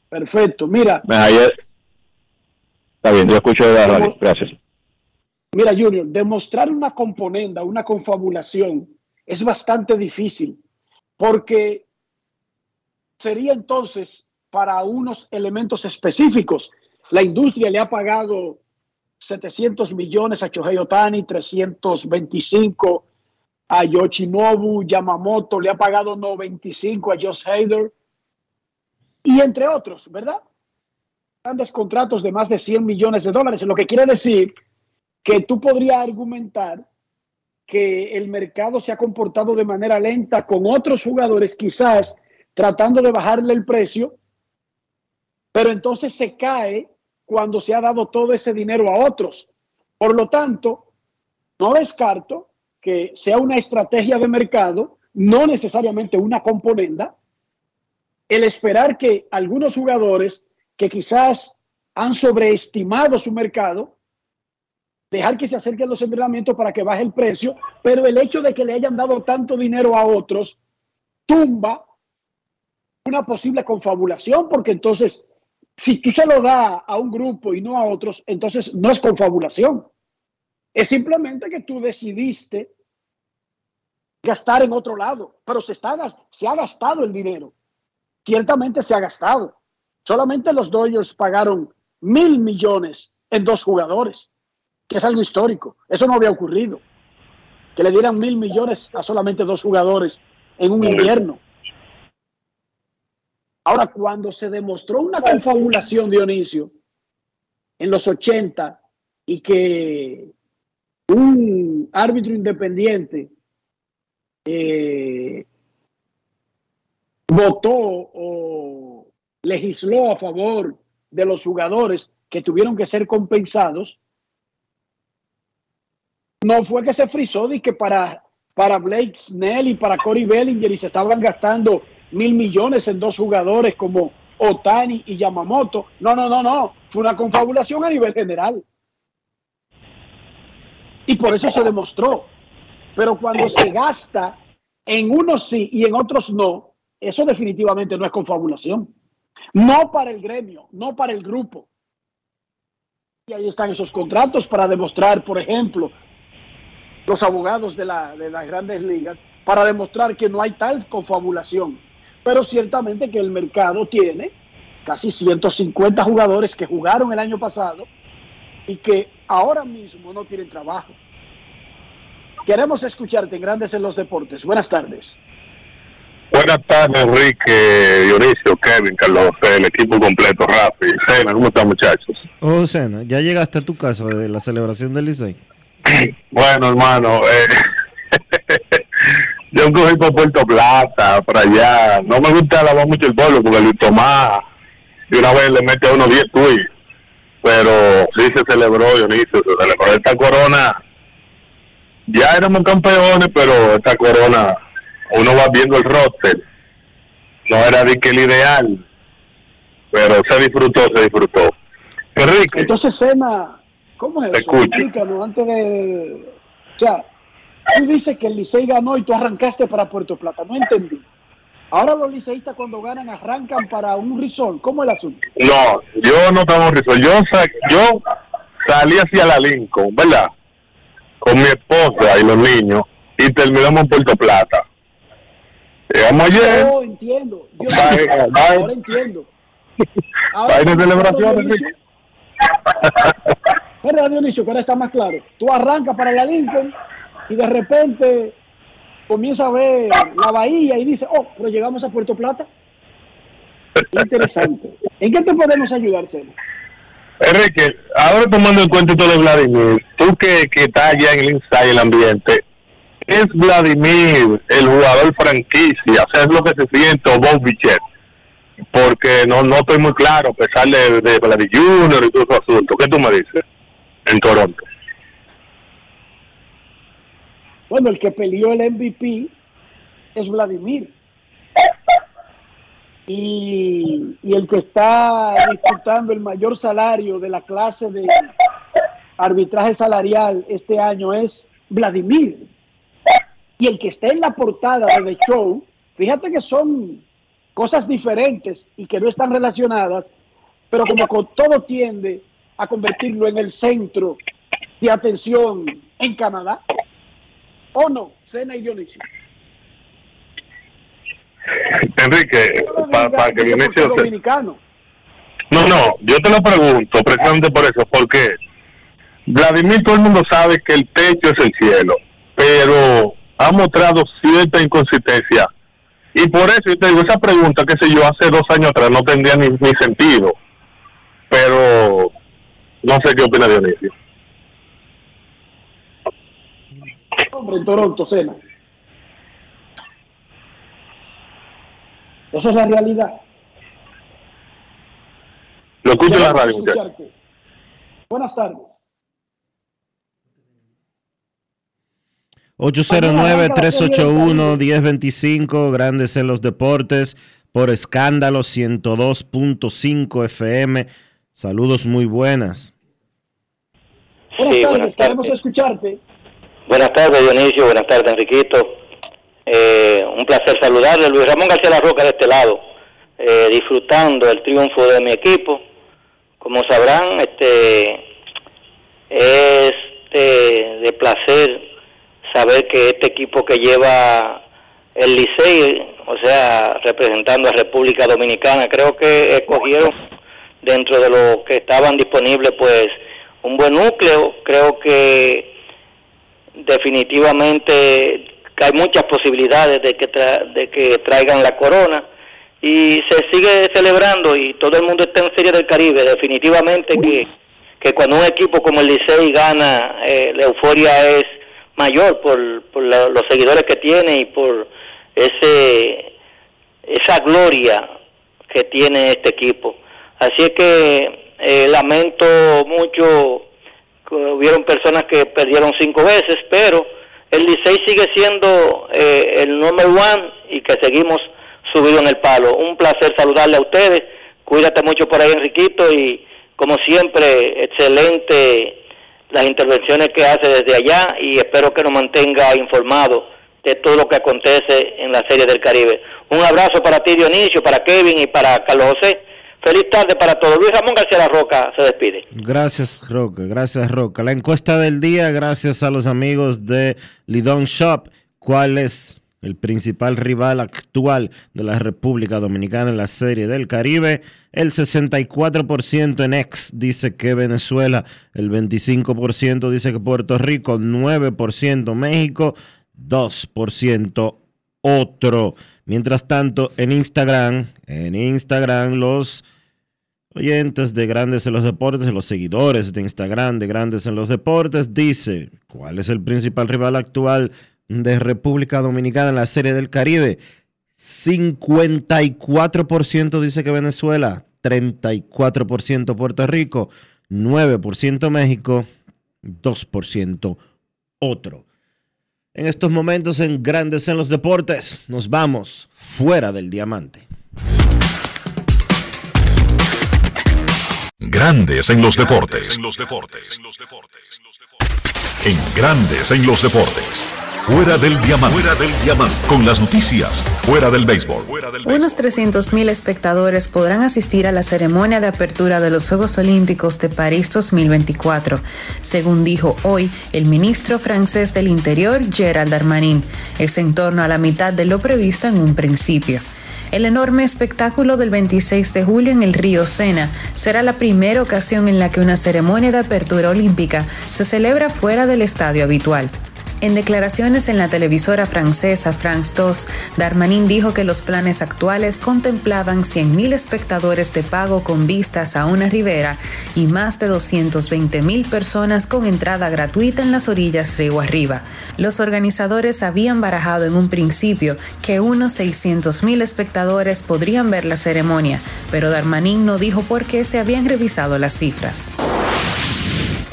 Speaker 4: Perfecto. Mira,
Speaker 27: ayer... Está bien, yo escucho de la radio. Gracias.
Speaker 4: Mira, Junior, demostrar una componenda, una confabulación, es bastante difícil, porque sería entonces para unos elementos específicos. La industria le ha pagado 700 millones a Shohei Otani, 325 a Yoshinobu Yamamoto, le ha pagado 95 a Josh Hader, y entre otros, ¿verdad? Grandes contratos de más de 100 millones de dólares, lo que quiere decir que tú podrías argumentar que el mercado se ha comportado de manera lenta con otros jugadores, quizás tratando de bajarle el precio, pero entonces se cae cuando se ha dado todo ese dinero a otros. Por lo tanto, no descarto que sea una estrategia de mercado, no necesariamente una componenda, el esperar que algunos jugadores que quizás han sobreestimado su mercado, dejar que se acerquen los entrenamientos para que baje el precio, pero el hecho de que le hayan dado tanto dinero a otros tumba una posible confabulación, porque entonces, si tú se lo das a un grupo y no a otros, entonces no es confabulación. Es simplemente que tú decidiste gastar en otro lado, pero se, está, se ha gastado el dinero. Ciertamente se ha gastado. Solamente los Dodgers pagaron mil millones en dos jugadores, que es algo histórico. Eso no había ocurrido. Que le dieran mil millones a solamente dos jugadores en un invierno. Ahora, cuando se demostró una confabulación, Dionisio, en los 80, y que un árbitro independiente eh, votó o legisló a favor de los jugadores que tuvieron que ser compensados, no fue que se frizó de que para, para Blake Snell y para Corey Bellinger y se estaban gastando mil millones en dos jugadores como Otani y Yamamoto. No, no, no, no. Fue una confabulación a nivel general. Y por eso se demostró. Pero cuando se gasta en unos sí y en otros no, eso definitivamente no es confabulación. No para el gremio, no para el grupo. Y ahí están esos contratos para demostrar, por ejemplo, los abogados de, la, de las grandes ligas, para demostrar que no hay tal confabulación. Pero ciertamente que el mercado tiene casi 150 jugadores que jugaron el año pasado y que ahora mismo no tienen trabajo. Queremos escucharte en Grandes en los Deportes. Buenas tardes.
Speaker 28: Buenas tardes, Enrique, Dionisio, Kevin, Carlos, el equipo completo, Rafi, Sena, ¿cómo están muchachos?
Speaker 1: Oh, Sena, ¿ya llegaste a tu casa de la celebración del Licey?
Speaker 28: Bueno, hermano, eh, yo cogí por Puerto Plata, para allá. No me gusta lavar mucho el pueblo porque el Tomás y una vez le mete a unos 10 tweets. Pero sí se celebró, Dionisio, se celebró esta corona. Ya éramos campeones, pero esta corona, uno va viendo el roster. No era de que el ideal, pero se disfrutó, se disfrutó. Enrique.
Speaker 4: Entonces, Sena, ¿cómo es eso? Explícanos antes de... O sea, tú dices que el Licey ganó y tú arrancaste para Puerto Plata. No entendí. Ahora los liceístas cuando ganan arrancan para un risol. ¿Cómo es el asunto?
Speaker 28: No, yo no estaba en Rizal. Yo, sa- yo salí hacia la Lincoln, ¿verdad? Con mi esposa y los niños y terminamos en Puerto Plata. Llegamos ayer.
Speaker 4: Oh, entiendo. Yo
Speaker 28: Bye, bye.
Speaker 4: ahora entiendo.
Speaker 28: Celebración,
Speaker 4: Dionisio, ¿Verdad, Dionisio? Que ahora está más claro. Tú arrancas para la Lincoln y de repente comienza a ver la bahía y dice, oh, pero llegamos a Puerto Plata. Interesante. ¿En qué te podemos ayudar, Sena?
Speaker 28: Enrique, ahora tomando en cuenta todo de Vladimir, tú que, que estás allá en el inside, el ambiente, ¿es Vladimir el jugador franquicia? O sea, es lo que se siente Bob Bichette? Porque no, no estoy muy claro, a pesar de, de Vladimir Junior y todo ese asunto. ¿Qué tú me dices? En Toronto.
Speaker 4: Bueno, el que peleó el MVP es Vladimir. Y, el que está disputando el mayor salario de la clase de arbitraje salarial este año es Vladimir. Y el que está en la portada de The Show, fíjate que son cosas diferentes y que no están relacionadas, pero como todo tiende a convertirlo en el centro de atención en Canadá. ¿O no? Cena y Dionisio.
Speaker 28: Enrique, para que Dionisio se-
Speaker 4: dominicano.
Speaker 28: No, no, yo te lo pregunto precisamente por eso, porque Vladimir todo el mundo sabe que el techo es el cielo, pero ha mostrado cierta inconsistencia. Y por eso yo te digo, esa pregunta, qué sé yo, hace dos años atrás no tendría ni, ni sentido. Pero no sé qué opina Dionisio.
Speaker 4: Hombre, en Toronto, Cena. Esa es la realidad.
Speaker 28: Lo escucho en la radio.
Speaker 4: Buenas tardes.
Speaker 1: 809-381-1025, Grandes en los Deportes, por escándalo 102.5 FM. Saludos muy buenas.
Speaker 4: Buenas
Speaker 29: Sí,
Speaker 4: tardes,
Speaker 29: buenas
Speaker 4: queremos
Speaker 29: tardes.
Speaker 4: escucharte.
Speaker 29: Buenas tardes, Dionisio. Buenas tardes, Enriquito. Eh, un placer saludarle. Luis Ramón García La Roca de este lado, eh, disfrutando el triunfo de mi equipo. Como sabrán, este es eh, de placer saber que este equipo que lleva el Licey, o sea, representando a República Dominicana, creo que escogieron dentro de lo que estaban disponibles, pues un buen núcleo. Creo que definitivamente hay muchas posibilidades de que tra- de que traigan la corona. Y se sigue celebrando y todo el mundo está en Serie del Caribe. Definitivamente que, cuando un equipo como el Licey gana eh, la euforia es mayor por, por los seguidores que tiene y por ese esa gloria que tiene este equipo. Así es que eh, lamento mucho hubieron personas que perdieron cinco veces, pero el Licey sigue siendo eh, el número one y que seguimos subido en el palo. Un placer saludarle a ustedes. Cuídate mucho por ahí, Enriquito, y como siempre, excelente las intervenciones que hace desde allá y espero que nos mantenga informados de todo lo que acontece en la Serie del Caribe. Un abrazo para ti, Dionisio, para Kevin y para Carlos José. Feliz tarde para todos. Luis Ramón García La Roca se despide.
Speaker 1: Gracias, Roca. Gracias, Roca. La encuesta del día, gracias a los amigos de Lidon Shop. ¿Cuál es el principal rival actual de la República Dominicana en la Serie del Caribe? El 64% en ex dice que Venezuela, el 25% dice que Puerto Rico, 9% México, 2% otro. Mientras tanto, en Instagram, en Instagram los oyentes de Grandes en los Deportes, los seguidores de Instagram de Grandes en los Deportes, dice, ¿cuál es el principal rival actual de República Dominicana en la Serie del Caribe? 54% dice que Venezuela, 34% Puerto Rico, 9% México, 2% otro. En estos momentos en Grandes en los Deportes, nos vamos fuera del diamante.
Speaker 3: Grandes en los deportes. En Grandes en los deportes. Fuera del diamante. Fuera del diamante. Con las noticias. Fuera del béisbol.
Speaker 30: Unos 300.000 espectadores podrán asistir a la ceremonia de apertura de los Juegos Olímpicos de París 2024, según dijo hoy el ministro francés del Interior Gerald Darmanin. Es en torno a la mitad de lo previsto en un principio. El enorme espectáculo del 26 de julio en el río Sena será la primera ocasión en la que una ceremonia de apertura olímpica se celebra fuera del estadio habitual. En declaraciones en la televisora francesa France 2, Darmanin dijo que los planes actuales contemplaban 100.000 espectadores de pago con vistas a una ribera y más de 220.000 personas con entrada gratuita en las orillas río arriba. Los organizadores habían barajado en un principio que unos 600.000 espectadores podrían ver la ceremonia, pero Darmanin no dijo por qué se habían revisado las cifras.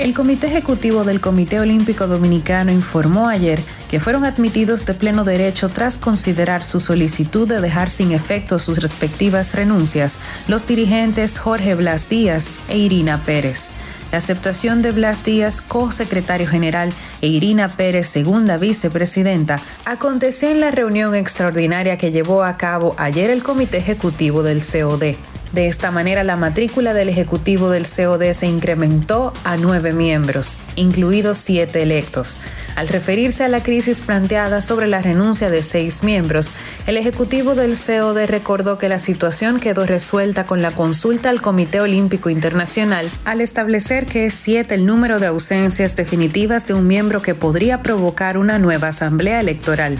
Speaker 30: El Comité Ejecutivo del Comité Olímpico Dominicano informó ayer que fueron admitidos de pleno derecho tras considerar su solicitud de dejar sin efecto sus respectivas renuncias los dirigentes Jorge Blas Díaz e Irina Pérez. La aceptación de Blas Díaz, co-secretario general, e Irina Pérez, segunda vicepresidenta, aconteció en la reunión extraordinaria que llevó a cabo ayer el Comité Ejecutivo del COD. De esta manera, la matrícula del Ejecutivo del COD se incrementó a nueve miembros, incluidos siete electos. Al referirse a la crisis planteada sobre la renuncia de seis miembros, el Ejecutivo del COD recordó que la situación quedó resuelta con la consulta al Comité Olímpico Internacional al establecer que es siete el número de ausencias definitivas de un miembro que podría provocar una nueva asamblea electoral.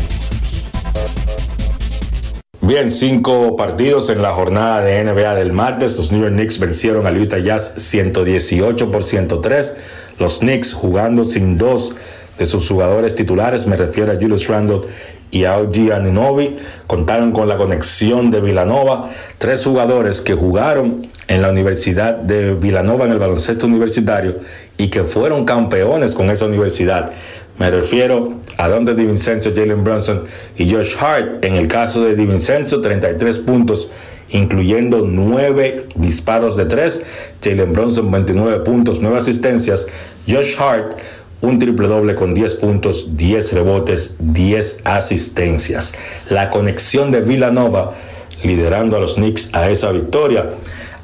Speaker 23: Bien, cinco partidos en la jornada de NBA del martes. Los New York Knicks vencieron al Utah Jazz 118 por 103. Los Knicks jugando sin dos de sus jugadores titulares, me refiero a Julius Randle y a OG Aninovi, contaron con la conexión de Villanova, tres jugadores que jugaron en la Universidad de Villanova en el baloncesto universitario y que fueron campeones con esa universidad. Me refiero a Don Di Vincenzo, Jalen Brunson y Josh Hart. En el caso de Di Vincenzo, 33 puntos, incluyendo 9 disparos de 3. Jalen Brunson, 29 puntos, 9 asistencias. Josh Hart, un triple doble con 10 puntos, 10 rebotes, 10 asistencias. La conexión de Villanova liderando a los Knicks a esa victoria.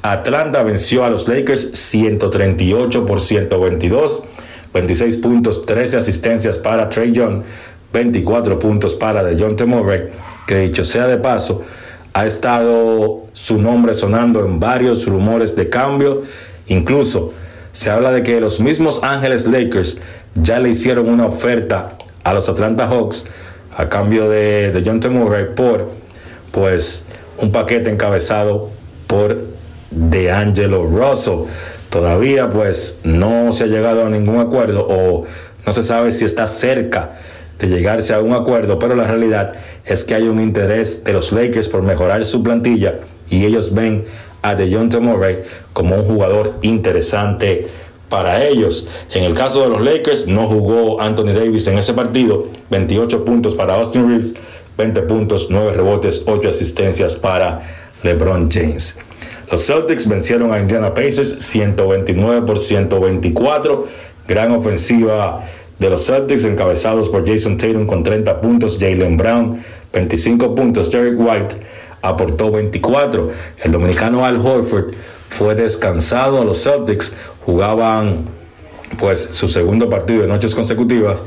Speaker 23: Atlanta venció a los Lakers 138 por 122. 26 puntos, 13 asistencias para Trey Young, 24 puntos para DeJounte Murray, que dicho sea de paso, ha estado su nombre sonando en varios rumores de cambio, incluso se habla de que los mismos Ángeles Lakers ya le hicieron una oferta a los Atlanta Hawks a cambio de DeJounte Murray por pues un paquete encabezado por DeAngelo Russell. Todavía pues no se ha llegado a ningún acuerdo o no se sabe si está cerca de llegarse a un acuerdo, pero la realidad es que hay un interés de los Lakers por mejorar su plantilla y ellos ven a DeJounte Murray como un jugador interesante para ellos. En el caso de los Lakers no jugó Anthony Davis en ese partido, 28 puntos para Austin Reeves, 20 puntos, 9 rebotes, 8 asistencias para LeBron James. Los Celtics vencieron a Indiana Pacers 129 por 124. Gran ofensiva de los Celtics encabezados por Jason Tatum con 30 puntos, Jalen Brown 25 puntos, Derek White aportó 24. El dominicano Al Horford fue descansado los Celtics, jugaban pues su segundo partido de noches consecutivas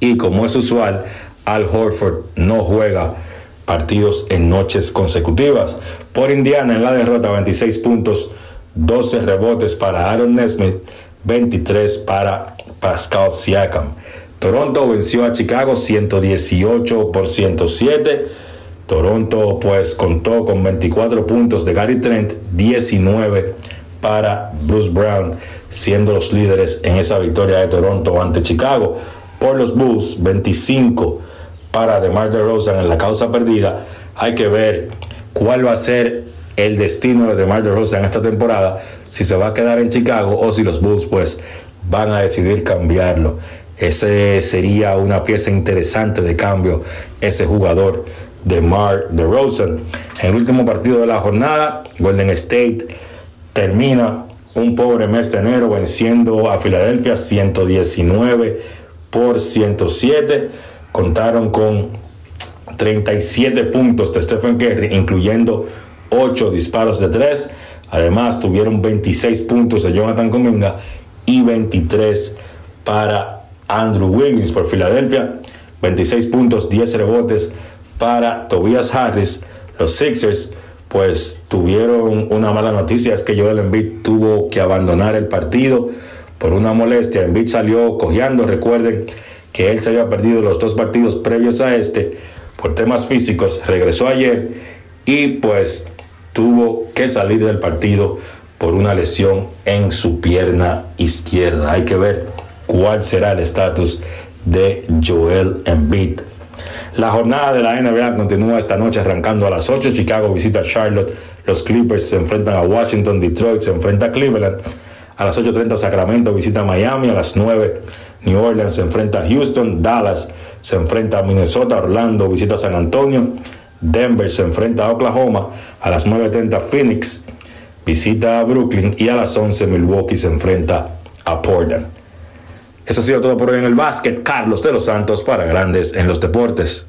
Speaker 23: y como es usual, Al Horford no juega partidos en noches consecutivas. Por Indiana en la derrota 26 puntos, 12 rebotes para Aaron Nesmith, 23 para Pascal Siakam. Toronto venció a Chicago 118 por 107. Toronto pues contó con 24 puntos de Gary Trent, 19 para Bruce Brown, siendo los líderes en esa victoria de Toronto ante Chicago. Por los Bulls, 25 para DeMar DeRozan en la causa perdida. Hay que ver cuál va a ser el destino de DeMar DeRozan en esta temporada, si se va a quedar en Chicago o si los Bulls pues van a decidir cambiarlo. ese sería una pieza interesante de cambio, ese jugador de Mar de Rosen. En el último partido de la jornada, Golden State termina un pobre mes de enero venciendo a Filadelfia 119 por 107. Contaron con 37 puntos de Stephen Curry, incluyendo 8 disparos de 3. Además, tuvieron 26 puntos de Jonathan Cominga y 23 para Andrew Wiggins por Filadelfia. 26 puntos, 10 rebotes para Tobias Harris. Los Sixers pues tuvieron una mala noticia, es que Joel Embiid tuvo que abandonar el partido por una molestia. Embiid salió cojeando, recuerden que él se había perdido los dos partidos previos a este por temas físicos, regresó ayer y pues tuvo que salir del partido por una lesión en su pierna izquierda. Hay que ver cuál será el estatus de Joel Embiid la jornada de la NBA continúa esta noche arrancando a las 8. Chicago visita Charlotte. Los Clippers se enfrentan a Washington. Detroit se enfrenta a Cleveland. A las 8.30 Sacramento visita Miami. A las 9 New Orleans se enfrenta a Houston. Dallas se enfrenta a Minnesota. Orlando visita a San Antonio. Denver se enfrenta a Oklahoma. A las 9.30 Phoenix visita a Brooklyn. Y a las 11 Milwaukee se enfrenta a Portland. Eso ha sido todo por hoy en el básquet. Carlos de los Santos para Grandes en los Deportes.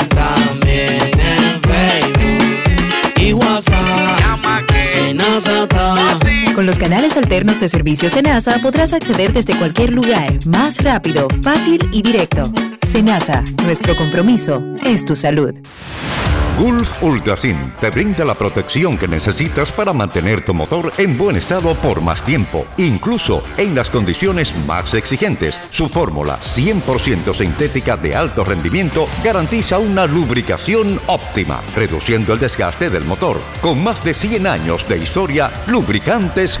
Speaker 31: los canales alternos de servicio Senasa podrás acceder desde cualquier lugar, más rápido, fácil y directo. Senasa, nuestro compromiso es tu salud.
Speaker 32: Gulf Ultrasin te brinda la protección que necesitas para mantener tu motor en buen estado por más tiempo, incluso en las condiciones más exigentes. Su fórmula 100% sintética de alto rendimiento garantiza una lubricación óptima, reduciendo el desgaste del motor. Con más de 100 años de historia, lubricantes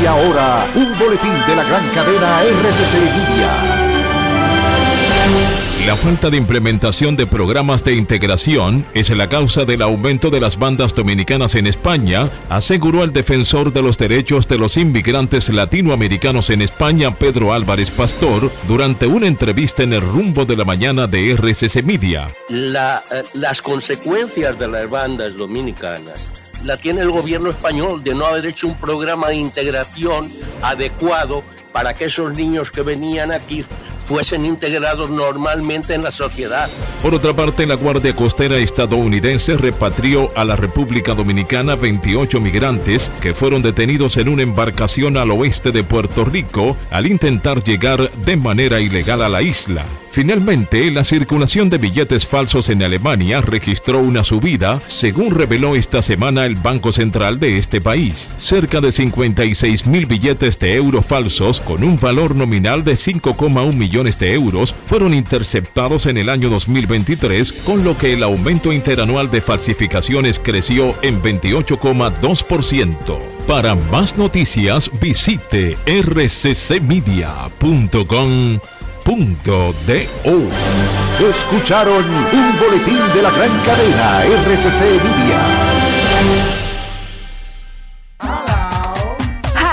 Speaker 33: Y ahora, un boletín de la gran cadena RCC Media.
Speaker 34: La falta de implementación de programas de integración es la causa del aumento de las bandas dominicanas en España, aseguró el defensor de los derechos de los inmigrantes latinoamericanos en España, Pedro Álvarez Pastor, durante una entrevista en el rumbo de la mañana de RCC Media.
Speaker 35: La, eh, las consecuencias de las bandas dominicanas la tiene el gobierno español de no haber hecho un programa de integración adecuado para que esos niños que venían aquí fuesen integrados normalmente en la sociedad.
Speaker 34: Por otra parte, la Guardia Costera estadounidense repatrió a la República Dominicana 28 migrantes que fueron detenidos en una embarcación al oeste de Puerto Rico al intentar llegar de manera ilegal a la isla. Finalmente, la circulación de billetes falsos en Alemania registró una subida, según reveló esta semana el Banco Central de este país. Cerca de 56 mil billetes de euros falsos con un valor nominal de 5,1 millones de euros fueron interceptados en el año 2023, con lo que el aumento interanual de falsificaciones creció en 28,2%. Para más noticias, visite rccmedia.com
Speaker 33: Escucharon un boletín de la gran cadena RCC Media.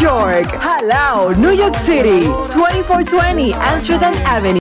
Speaker 18: York. Jalao, New York City, 2420 Amsterdam Avenue.